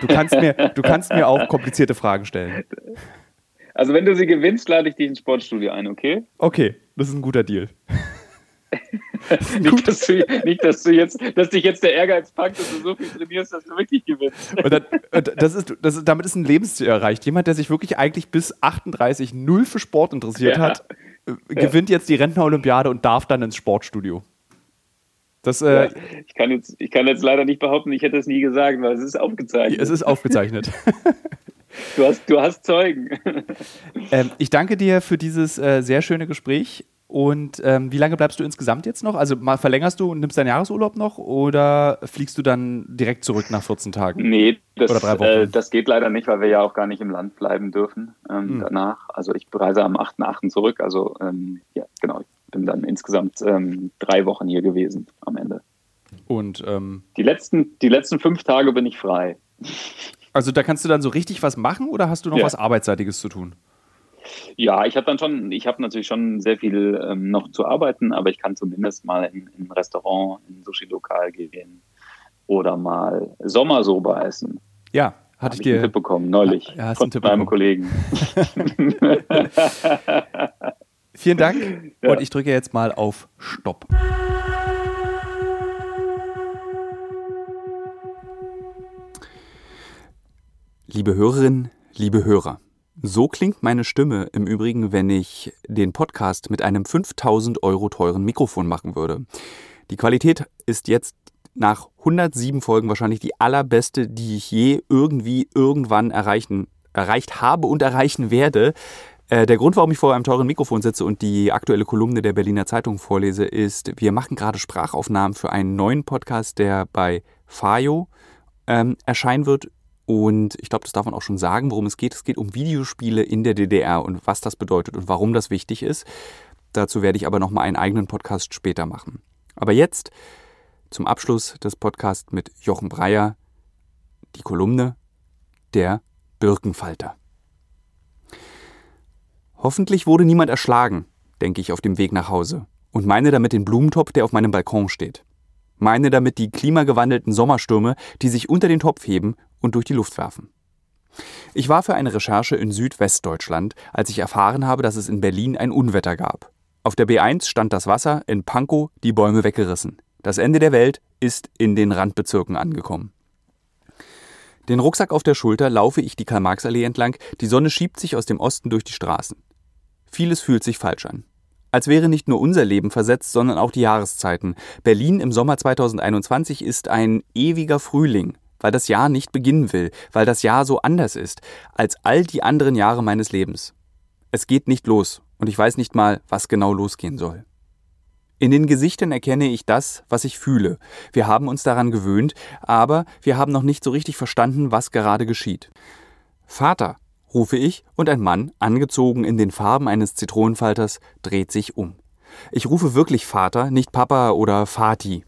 du, kannst mir, du kannst mir auch komplizierte Fragen stellen. Also, wenn du sie gewinnst, lade ich dich ins Sportstudio ein, okay? Okay, das ist ein guter Deal. nicht, dass du, nicht, dass du jetzt, dass dich jetzt der Ehrgeiz packt, dass du so viel trainierst, dass du wirklich gewinnst. Und, dann, und das ist, das ist, damit ist ein Lebensziel erreicht. Jemand, der sich wirklich eigentlich bis 38 null für Sport interessiert ja. hat, äh, gewinnt jetzt die Rentner-Olympiade und darf dann ins Sportstudio. Das, äh, ja, ich, kann jetzt, ich kann jetzt leider nicht behaupten, ich hätte es nie gesagt, weil es ist aufgezeichnet. Es ist aufgezeichnet. Du hast, du hast Zeugen. Ähm, ich danke dir für dieses äh, sehr schöne Gespräch. Und ähm, wie lange bleibst du insgesamt jetzt noch? Also mal verlängerst du und nimmst deinen Jahresurlaub noch oder fliegst du dann direkt zurück nach 14 Tagen? Nee, das? Äh, das geht leider nicht, weil wir ja auch gar nicht im Land bleiben dürfen ähm, hm. danach. Also ich reise am 8.8. zurück. Also ähm, ja, genau, ich bin dann insgesamt ähm, drei Wochen hier gewesen am Ende. Und ähm, die, letzten, die letzten fünf Tage bin ich frei. Also da kannst du dann so richtig was machen oder hast du noch ja. was Arbeitsseitiges zu tun? Ja, ich habe dann schon, ich habe natürlich schon sehr viel ähm, noch zu arbeiten, aber ich kann zumindest mal in, in ein Restaurant, in ein Sushi-Lokal gehen oder mal Sommersoba essen. Ja, hatte ich dir einen Tipp bekommen neulich ja, von meinem Kollegen. Vielen Dank ja. und ich drücke jetzt mal auf Stopp. Liebe Hörerinnen, liebe Hörer. So klingt meine Stimme im Übrigen, wenn ich den Podcast mit einem 5000 Euro teuren Mikrofon machen würde. Die Qualität ist jetzt nach 107 Folgen wahrscheinlich die allerbeste, die ich je irgendwie irgendwann erreichen, erreicht habe und erreichen werde. Äh, der Grund, warum ich vor einem teuren Mikrofon sitze und die aktuelle Kolumne der Berliner Zeitung vorlese, ist, wir machen gerade Sprachaufnahmen für einen neuen Podcast, der bei Fayo ähm, erscheinen wird. Und ich glaube, das darf man auch schon sagen, worum es geht. Es geht um Videospiele in der DDR und was das bedeutet und warum das wichtig ist. Dazu werde ich aber nochmal einen eigenen Podcast später machen. Aber jetzt zum Abschluss des Podcasts mit Jochen Breyer die Kolumne Der Birkenfalter. Hoffentlich wurde niemand erschlagen, denke ich auf dem Weg nach Hause und meine damit den Blumentopf, der auf meinem Balkon steht. Meine damit die klimagewandelten Sommerstürme, die sich unter den Topf heben und durch die Luft werfen. Ich war für eine Recherche in Südwestdeutschland, als ich erfahren habe, dass es in Berlin ein Unwetter gab. Auf der B1 stand das Wasser, in Pankow die Bäume weggerissen. Das Ende der Welt ist in den Randbezirken angekommen. Den Rucksack auf der Schulter laufe ich die Karl-Marx-Allee entlang, die Sonne schiebt sich aus dem Osten durch die Straßen. Vieles fühlt sich falsch an. Als wäre nicht nur unser Leben versetzt, sondern auch die Jahreszeiten. Berlin im Sommer 2021 ist ein ewiger Frühling, weil das Jahr nicht beginnen will, weil das Jahr so anders ist als all die anderen Jahre meines Lebens. Es geht nicht los und ich weiß nicht mal, was genau losgehen soll. In den Gesichtern erkenne ich das, was ich fühle. Wir haben uns daran gewöhnt, aber wir haben noch nicht so richtig verstanden, was gerade geschieht. Vater, rufe ich, und ein Mann, angezogen in den Farben eines Zitronenfalters, dreht sich um. Ich rufe wirklich Vater, nicht Papa oder Vati.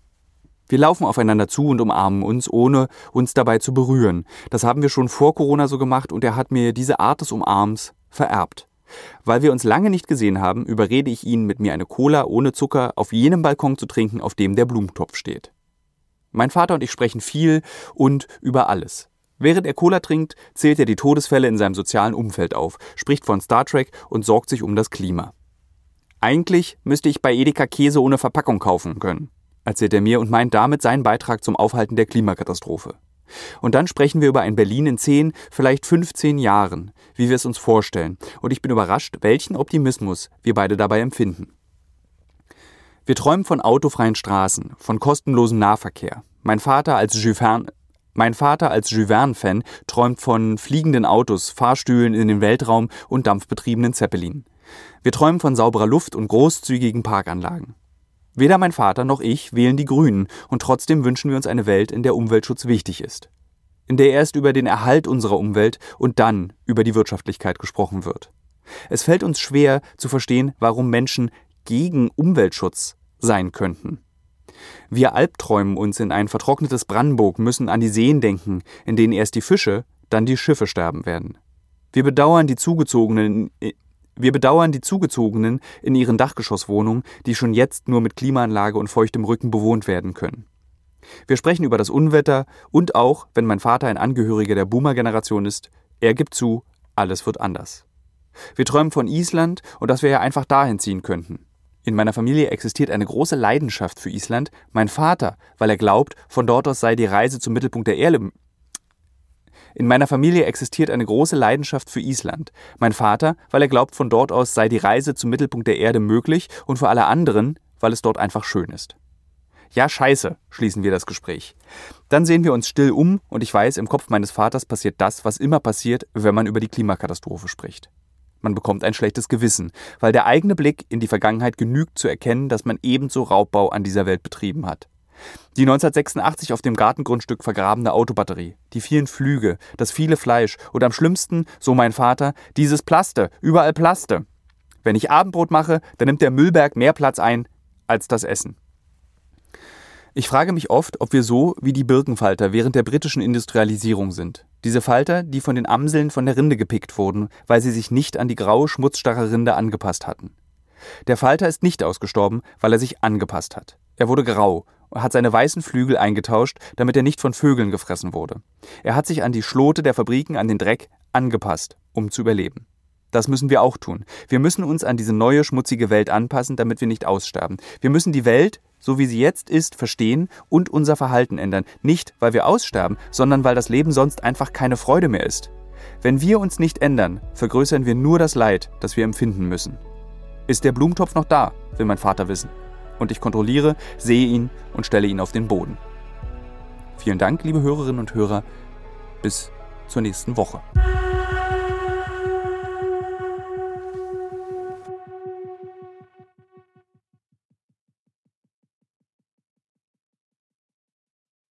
Wir laufen aufeinander zu und umarmen uns, ohne uns dabei zu berühren. Das haben wir schon vor Corona so gemacht und er hat mir diese Art des Umarms vererbt. Weil wir uns lange nicht gesehen haben, überrede ich ihn, mit mir eine Cola ohne Zucker auf jenem Balkon zu trinken, auf dem der Blumentopf steht. Mein Vater und ich sprechen viel und über alles. Während er Cola trinkt, zählt er die Todesfälle in seinem sozialen Umfeld auf, spricht von Star Trek und sorgt sich um das Klima. Eigentlich müsste ich bei Edeka Käse ohne Verpackung kaufen können, erzählt er mir und meint damit seinen Beitrag zum Aufhalten der Klimakatastrophe. Und dann sprechen wir über ein Berlin in 10, vielleicht 15 Jahren, wie wir es uns vorstellen. Und ich bin überrascht, welchen Optimismus wir beide dabei empfinden. Wir träumen von autofreien Straßen, von kostenlosem Nahverkehr. Mein Vater als Jules mein Vater als Jules Verne-Fan träumt von fliegenden Autos, Fahrstühlen in den Weltraum und dampfbetriebenen Zeppelin. Wir träumen von sauberer Luft und großzügigen Parkanlagen. Weder mein Vater noch ich wählen die Grünen und trotzdem wünschen wir uns eine Welt, in der Umweltschutz wichtig ist. In der erst über den Erhalt unserer Umwelt und dann über die Wirtschaftlichkeit gesprochen wird. Es fällt uns schwer zu verstehen, warum Menschen gegen Umweltschutz sein könnten. Wir albträumen uns in ein vertrocknetes Brandenburg, müssen an die Seen denken, in denen erst die Fische, dann die Schiffe sterben werden. Wir bedauern die Zugezogenen, wir bedauern die Zugezogenen in ihren Dachgeschosswohnungen, die schon jetzt nur mit Klimaanlage und feuchtem Rücken bewohnt werden können. Wir sprechen über das Unwetter und auch, wenn mein Vater ein Angehöriger der Boomer-Generation ist, er gibt zu, alles wird anders. Wir träumen von Island und dass wir ja einfach dahin ziehen könnten. In meiner Familie existiert eine große Leidenschaft für Island. Mein Vater, weil er glaubt, von dort aus sei die Reise zum Mittelpunkt der Erde. In meiner Familie existiert eine große Leidenschaft für Island. Mein Vater, weil er glaubt, von dort aus sei die Reise zum Mittelpunkt der Erde möglich und für alle anderen, weil es dort einfach schön ist. Ja, scheiße, schließen wir das Gespräch. Dann sehen wir uns still um und ich weiß, im Kopf meines Vaters passiert das, was immer passiert, wenn man über die Klimakatastrophe spricht. Man bekommt ein schlechtes Gewissen, weil der eigene Blick in die Vergangenheit genügt zu erkennen, dass man ebenso Raubbau an dieser Welt betrieben hat. Die 1986 auf dem Gartengrundstück vergrabene Autobatterie, die vielen Flüge, das viele Fleisch und am schlimmsten, so mein Vater, dieses Plaste, überall Plaste. Wenn ich Abendbrot mache, dann nimmt der Müllberg mehr Platz ein als das Essen. Ich frage mich oft, ob wir so wie die Birkenfalter während der britischen Industrialisierung sind. Diese Falter, die von den Amseln von der Rinde gepickt wurden, weil sie sich nicht an die graue, schmutzstarre Rinde angepasst hatten. Der Falter ist nicht ausgestorben, weil er sich angepasst hat. Er wurde grau hat seine weißen Flügel eingetauscht, damit er nicht von Vögeln gefressen wurde. Er hat sich an die Schlote der Fabriken, an den Dreck angepasst, um zu überleben. Das müssen wir auch tun. Wir müssen uns an diese neue, schmutzige Welt anpassen, damit wir nicht aussterben. Wir müssen die Welt, so wie sie jetzt ist, verstehen und unser Verhalten ändern. Nicht, weil wir aussterben, sondern weil das Leben sonst einfach keine Freude mehr ist. Wenn wir uns nicht ändern, vergrößern wir nur das Leid, das wir empfinden müssen. Ist der Blumentopf noch da, will mein Vater wissen. Und ich kontrolliere, sehe ihn und stelle ihn auf den Boden. Vielen Dank, liebe Hörerinnen und Hörer. Bis zur nächsten Woche.